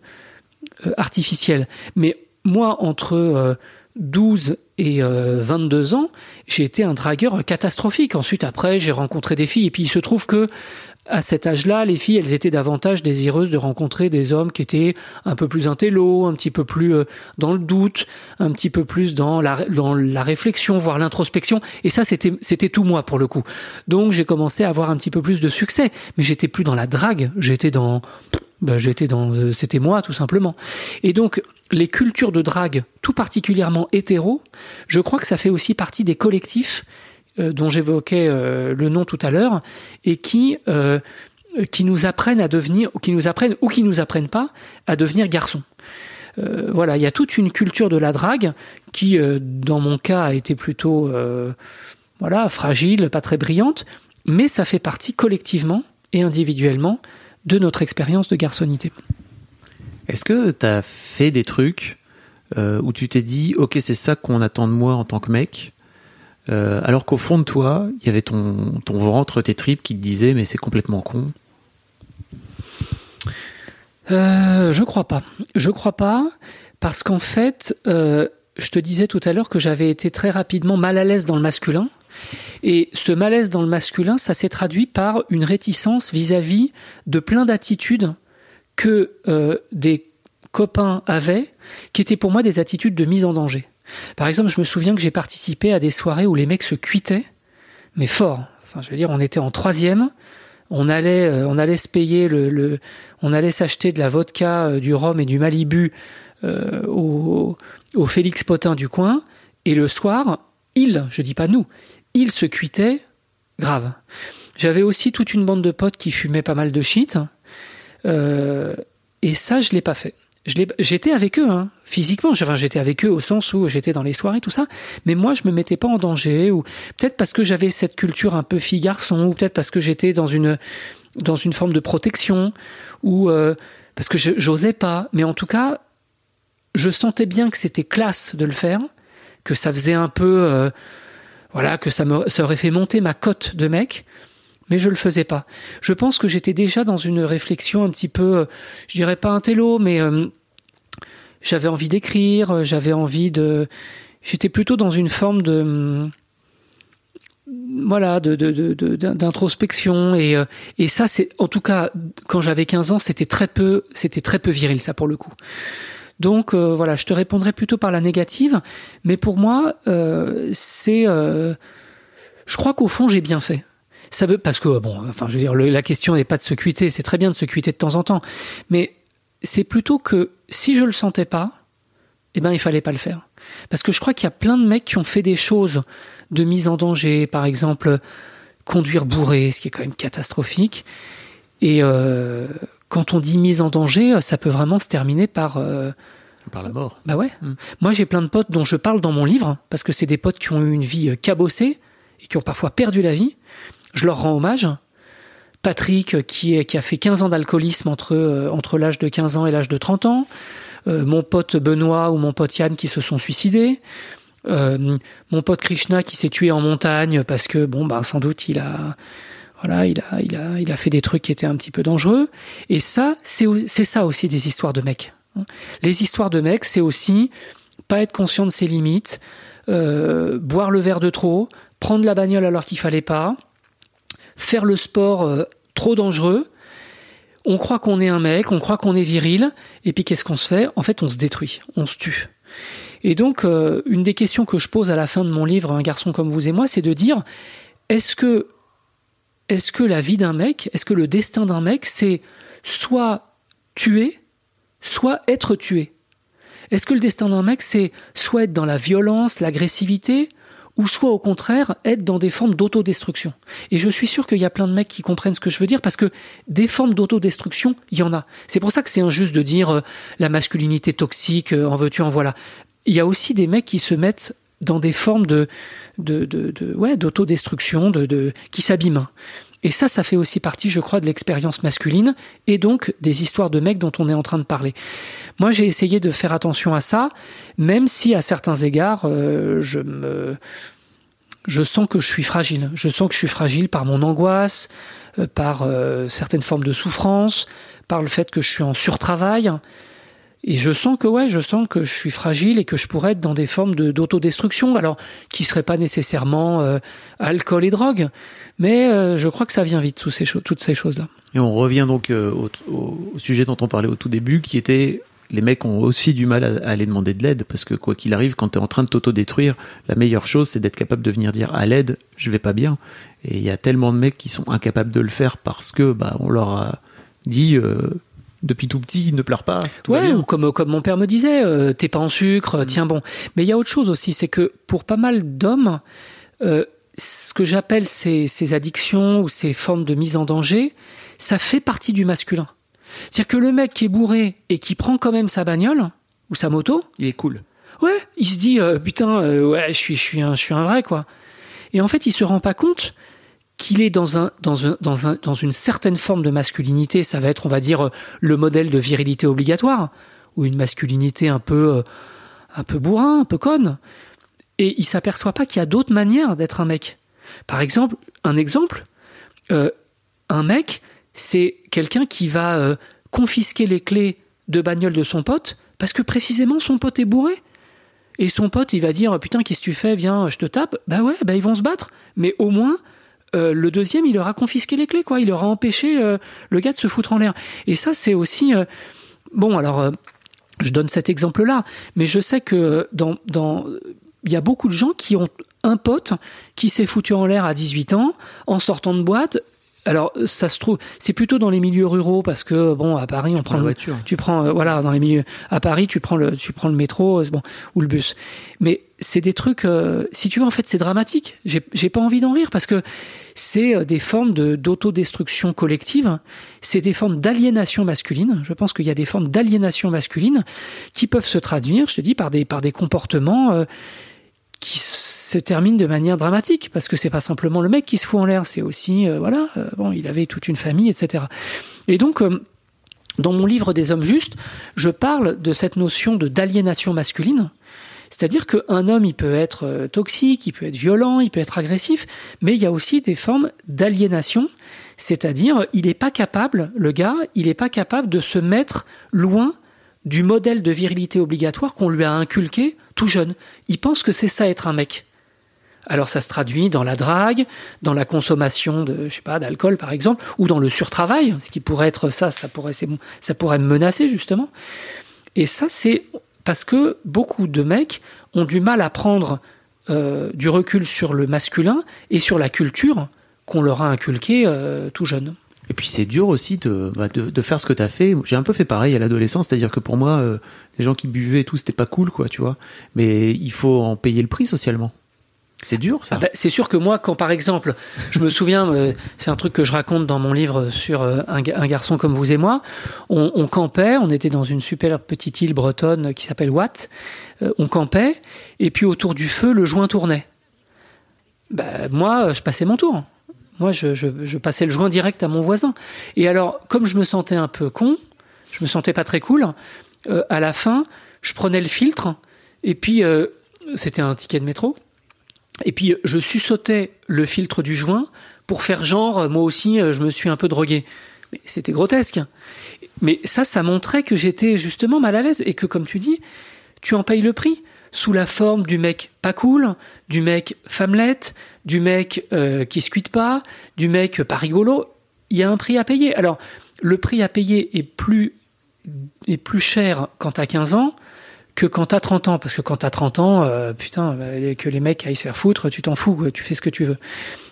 euh, artificiel. Mais moi, entre 12 euh, et 22 ans, j'ai été un dragueur catastrophique. Ensuite, après, j'ai rencontré des filles. Et puis, il se trouve que à cet âge-là, les filles, elles étaient davantage désireuses de rencontrer des hommes qui étaient un peu plus intello, un petit peu plus dans le doute, un petit peu plus dans la, dans la réflexion, voire l'introspection. Et ça, c'était, c'était tout moi pour le coup. Donc, j'ai commencé à avoir un petit peu plus de succès. Mais j'étais plus dans la drague. J'étais dans, ben, j'étais dans, euh, c'était moi tout simplement. Et donc les cultures de drague, tout particulièrement hétéro, je crois que ça fait aussi partie des collectifs euh, dont j'évoquais euh, le nom tout à l'heure et qui qui nous apprennent à devenir, qui nous apprennent ou qui nous apprennent pas à devenir garçons. voilà, il y a toute une culture de la drague qui, dans mon cas, a été plutôt voilà fragile, pas très brillante, mais ça fait partie collectivement et individuellement de notre expérience de garçonnité. Est-ce que tu as fait des trucs euh, où tu t'es dit, ok, c'est ça qu'on attend de moi en tant que mec, euh, alors qu'au fond de toi, il y avait ton, ventre, tes tripes qui te disaient, mais c'est complètement con euh, Je crois pas. Je crois pas, parce qu'en fait, je te disais tout à l'heure que j'avais été très rapidement mal à l'aise dans le masculin. Et ce malaise dans le masculin, ça s'est traduit par une réticence vis-à-vis de plein d'attitudes que euh, des copains avaient, qui étaient pour moi des attitudes de mise en danger. Par exemple, je me souviens que j'ai participé à des soirées où les mecs se cuitaient, mais fort, Enfin, je veux dire, on était en troisième. On allait, euh, se le, on allait s'acheter de la vodka, euh, du rhum et du Malibu euh, au, Félix Potin du coin. Et le soir, il, je dis pas nous, il se cuitait grave. J'avais aussi toute une bande de potes qui fumaient pas mal de shit. et ça, je l'ai pas fait j'étais avec eux, hein, physiquement. Enfin, j'étais avec eux au sens où j'étais dans les soirées, tout ça. Mais moi, je me mettais pas en danger, ou peut-être parce que j'avais cette culture un peu fille garçon, ou peut-être parce que j'étais dans une dans une forme de protection, ou euh, parce que j'osais pas. Mais en tout cas, je sentais bien que c'était classe de le faire, que ça faisait un peu, euh, voilà, que ça me ça aurait fait monter ma cote de mec mais je le faisais pas. Je pense que j'étais déjà dans une réflexion un petit peu, euh, je dirais pas un télo, mais euh, j'avais envie d'écrire, euh, j'avais envie de, j'étais plutôt dans une forme de, voilà, de, d'introspection et et ça c'est, en tout cas, quand j'avais 15 ans, c'était très peu, c'était très peu viril ça pour le coup. Donc voilà, je te répondrai plutôt par la négative, mais pour moi, c'est, je crois qu'au fond j'ai bien fait ça veut parce que bon, enfin, je veux dire, la question n'est pas de se cuiter, c'est très bien de se cuiter de temps en temps, mais c'est plutôt que si je le sentais pas, eh ben il fallait pas le faire. Parce que je crois qu'il y a plein de mecs qui ont fait des choses de mise en danger, par exemple conduire bourré, ce qui est quand même catastrophique. Et euh, quand on dit mise en danger, ça peut vraiment se terminer par euh, par la mort. Bah ouais. Mm. Moi j'ai plein de potes dont je parle dans mon livre parce que c'est des potes qui ont eu une vie euh, cabossée et qui ont parfois perdu la vie je leur rends hommage. Patrick, qui, est, a fait 15 ans d'alcoolisme entre, euh, l'âge de 15 ans et l'âge de 30 ans. Euh, mon pote Benoît ou mon pote Yann qui se sont suicidés. Euh, mon pote Krishna qui s'est tué en montagne parce que, bon, bah, sans doute, il a, il a, fait des trucs qui étaient un petit peu dangereux. Et ça, c'est, ça aussi des histoires de mecs. Les histoires de mecs, c'est aussi pas être conscient de ses limites, boire le verre de trop, prendre la bagnole alors qu'il fallait pas, faire le sport euh, trop dangereux. On croit qu'on est un mec, on croit qu'on est viril, et puis qu'est-ce qu'on se fait? En fait, on se détruit, on se tue. Et donc, euh, une des questions que je pose à la fin de mon livre, Un garçon comme vous et moi, c'est de dire est-ce que, est-ce que la vie d'un mec, est-ce que le destin d'un mec, c'est soit tuer, soit être tué? Est-ce que le destin d'un mec, c'est soit être dans la violence, l'agressivité, ou soit au contraire être dans des formes d'autodestruction. Et je suis sûr qu'il y a plein de mecs qui comprennent ce que je veux dire parce que des formes d'autodestruction, il y en a. C'est pour ça que c'est injuste de dire euh, la masculinité toxique, euh, en veux-tu, en voilà. Il y a aussi des mecs qui se mettent dans des formes de, de, de, de ouais, d'autodestruction, de, de, qui s'abîment. Et ça, ça fait aussi partie, je crois, de l'expérience masculine et donc des histoires de mecs dont on est en train de parler. Moi, j'ai essayé de faire attention à ça, même si à certains égards, euh, je me, sens que je suis fragile. Je sens que je suis fragile par mon angoisse, euh, par euh, certaines formes de souffrance, par le fait que je suis en surtravail. Et je sens que ouais, je sens que je suis fragile et que je pourrais être dans des formes d'autodestruction, alors qui seraient pas nécessairement alcool et drogue, mais euh, je crois que ça vient vite toutes ces, toutes ces choses-là. Et on revient donc euh, au, au, sujet dont on parlait au tout début, qui était les mecs ont aussi du mal à, aller demander de l'aide parce que quoi qu'il arrive, quand tu es en train de t'auto-détruire, la meilleure chose c'est d'être capable de venir dire à l'aide, je vais pas bien. Et il y a tellement de mecs qui sont incapables de le faire parce que bah on leur a dit depuis tout petit, ne pleure pas. ouais, ou comme, comme mon père me disait, euh, t'es pas en sucre, mm. tiens bon. Mais il y a autre chose aussi, c'est que pour pas mal d'hommes, euh, ce que j'appelle ces, ces addictions ou ces formes de mise en danger, ça fait partie du masculin. C'est-à-dire que le mec qui est bourré et qui prend quand même sa bagnole ou sa moto, il est cool. Ouais, il se dit euh, putain, ouais, je suis, je suis un, je suis un vrai quoi. Et en fait, il se rend pas compte qu'il est dans, un, dans, un, dans, un, dans une certaine forme de masculinité, ça va être, on va dire, le modèle de virilité obligatoire, ou une masculinité un peu, euh, un peu bourrin, un peu conne. Et il s'aperçoit pas qu'il y a d'autres manières d'être un mec. Par exemple, un exemple, euh, un mec, c'est quelqu'un qui va euh, confisquer les clés de bagnole de son pote parce que précisément son pote est bourré. Et son pote, il va dire Putain, qu'est-ce que tu fais? Viens, je te tape. Bah ouais, bah ils vont se battre. Mais au moins, euh, le deuxième, il leur a confisqué les clés, quoi. Il leur a empêché le gars de se foutre en l'air. Et ça, c'est aussi bon. Alors, je donne cet exemple-là, mais je sais que dans, dans, il y a beaucoup de gens qui ont un pote qui s'est foutu en l'air à 18 ans en sortant de boîte alors ça se trouve, c'est plutôt dans les milieux ruraux parce que bon à Paris on prend la le- voiture. tu prends euh, voilà dans les milieux à Paris tu prends le tu prends le métro euh, bon ou le bus. Mais c'est des trucs euh, si tu veux en fait c'est dramatique. J'ai j'ai pas envie d'en rire parce que c'est des formes de d'autodestruction collective, c'est des formes d'aliénation masculine. Je pense qu'il y a des formes d'aliénation masculine qui peuvent se traduire, je te dis par des par des comportements euh, qui se termine de manière dramatique parce que c'est pas simplement le mec qui se fout en l'air, c'est aussi euh, voilà, euh, bon, il avait toute une famille, etc. Et donc euh, dans mon livre des hommes justes, je parle de cette notion de d'aliénation masculine. C'est-à-dire qu'un homme, il peut être toxique, il peut être violent, il peut être agressif, mais il y a aussi des formes d'aliénation. C'est-à-dire, il n'est pas capable, le gars, il n'est pas capable de se mettre loin du modèle de virilité obligatoire qu'on lui a inculqué tout jeune. Il pense que c'est ça être un mec. Alors ça se traduit dans la drague, dans la consommation de, je sais pas, d'alcool par exemple, ou dans le surtravail, ce qui pourrait être ça, ça pourrait, ça pourrait me menacer justement. Et ça, c'est parce que beaucoup de mecs ont du mal à prendre euh, du recul sur le masculin et sur la culture qu'on leur a inculqué euh, tout jeune. Et puis c'est dur aussi de, bah, de, de faire ce que t'as fait. J'ai un peu fait pareil à l'adolescence, c'est-à-dire que pour moi, euh, les gens qui buvaient et tout, c'était pas cool, quoi, tu vois. Mais il faut en payer le prix socialement. C'est dur, ça. Ah bah, c'est sûr que moi, quand par exemple, je me souviens, euh, c'est un truc que je raconte dans mon livre sur euh, un, ga- un garçon comme vous et moi, on, campait, on était dans une super petite île bretonne qui s'appelle Watt, on campait, et puis autour du feu, le joint tournait. Bah, moi, je passais mon tour. Moi, je, passais le joint direct à mon voisin. Et alors, comme je me sentais un peu con, je me sentais pas très cool, euh, à la fin, je prenais le filtre, et puis euh, c'était un ticket de métro. Et puis je suçotais le filtre du joint pour faire genre, euh, moi aussi, je me suis un peu drogué. Mais c'était grotesque. Mais ça, ça montrait que j'étais justement mal à l'aise et que, comme tu dis, tu en payes le prix sous la forme du mec pas cool, du mec femmelette, du mec euh, qui se cuite pas, du mec pas rigolo. Il y a un prix à payer. Alors, le prix à payer est plus, est plus cher quand t'as 15 ans que quand t'as 30 ans. Parce que quand t'as 30 ans, euh, putain, bah, que les mecs aillent se faire foutre, tu t'en fous, quoi, tu fais ce que tu veux.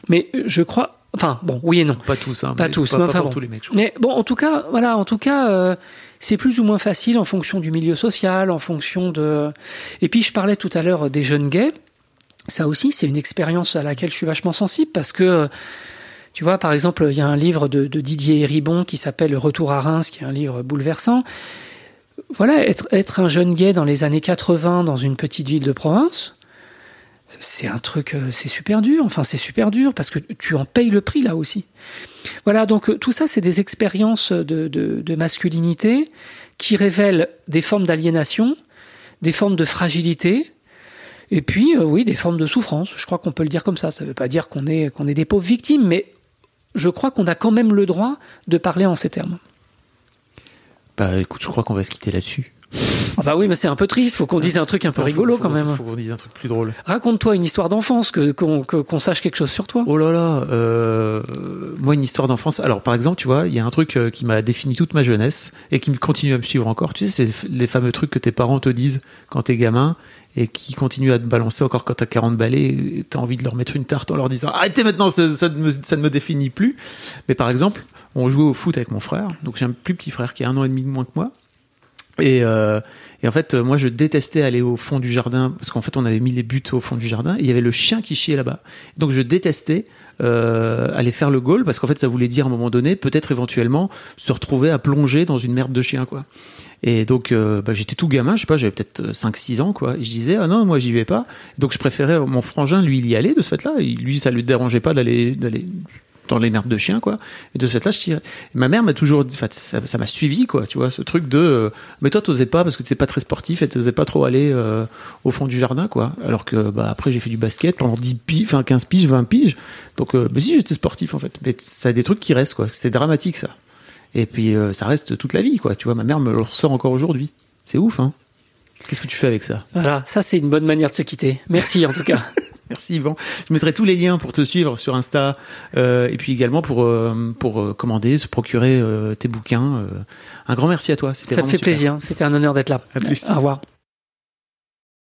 Mais euh, je crois. Enfin, bon, oui et non. Pas tous, hein. Pas mais tous, Pas, mais pas pour bon. tous les mecs. je crois. Mais bon, en tout cas, voilà, en tout cas, euh, c'est plus ou moins facile en fonction du milieu social, en fonction de. Et puis, je parlais tout à l'heure des jeunes gays. Ça aussi, c'est une expérience à laquelle je suis vachement sensible parce que, tu vois, par exemple, il y a un livre de, Didier Héribon qui s'appelle Retour à Reims, qui est un livre bouleversant. Voilà, être, un jeune gay dans les années 80 dans une petite ville de province, c'est un truc, euh, c'est super dur. Enfin, c'est super dur parce que tu en payes le prix là aussi. Voilà, donc euh, tout ça, c'est des expériences de masculinité qui révèlent des formes d'aliénation, des formes de fragilité, et puis, euh, oui, des formes de souffrance. Je crois qu'on peut le dire comme ça. Ça ne veut pas dire qu'on est, qu'on est des pauvres victimes, mais je crois qu'on a quand même le droit de parler en ces termes. Bah écoute, je crois qu'on va se quitter là-dessus. Ah bah oui, mais c'est un peu triste. Faut qu'on dise un truc un peu rigolo Faut- quand même. Faut qu'on dise un truc plus drôle. Raconte-toi une histoire d'enfance, que, qu'on, sache quelque chose sur toi. Oh là là, euh, moi une histoire d'enfance. Alors par exemple, tu vois, il y a un truc euh, qui m'a défini toute ma jeunesse et qui me continue à me suivre encore. Tu sais, c'est les fameux trucs que tes parents te disent quand t'es gamin et qui continuent à te balancer encore quand t'as 40 balais. et T'as envie de leur mettre une tarte en leur disant arrêtez maintenant, ça, ça ne me, ça ne me définit plus. Mais par exemple, on jouait au foot avec mon frère. Donc j'ai un plus petit frère qui a un an et demi de moins que moi. Et, euh, et en fait, euh, moi, je détestais aller au fond du jardin parce qu'en fait, on avait mis les buts au fond du jardin et il y avait le chien qui chiait là-bas. Donc, je détestais euh, aller faire le goal parce qu'en fait, ça voulait dire à un moment donné, peut-être éventuellement, se retrouver à plonger dans une merde de chien, quoi. Et donc, euh, bah, j'étais tout gamin, je sais pas, j'avais peut-être euh, 5-6 ans, quoi. Et je disais, ah non, moi, j'y vais pas. Donc, je préférais mon frangin, lui, il y allait de ce fait-là. Lui, ça lui dérangeait pas d'aller d'aller dans les merdes de chiens, quoi. Et de cette là, je tirais. Ma mère m'a toujours dit, ça m'a suivi, quoi, tu vois, ce truc de, euh, mais toi, t'osais pas parce que t'étais pas très sportif et t'osais pas trop aller euh, au fond du jardin, quoi. Alors que, bah, après, j'ai fait du basket pendant 10 piges, enfin, 15 piges, 20 piges. Donc, euh, mais si, j'étais sportif, en fait. Mais ça a des trucs qui restent, quoi. C'est dramatique, ça. Et puis, euh, ça reste toute la vie, quoi. Tu vois, ma mère me le ressort encore aujourd'hui. C'est ouf, hein. Qu'est-ce que tu fais avec ça? Voilà, ça c'est une bonne manière de se quitter. Merci en tout cas. <laughs> Merci Yvan. Je mettrai tous les liens pour te suivre sur Insta euh, et puis également pour euh, pour euh, commander, se procurer euh, tes bouquins. euh. Un grand merci à toi. C'était ça me fait super. plaisir. C'était un honneur d'être là. À plus. Au revoir.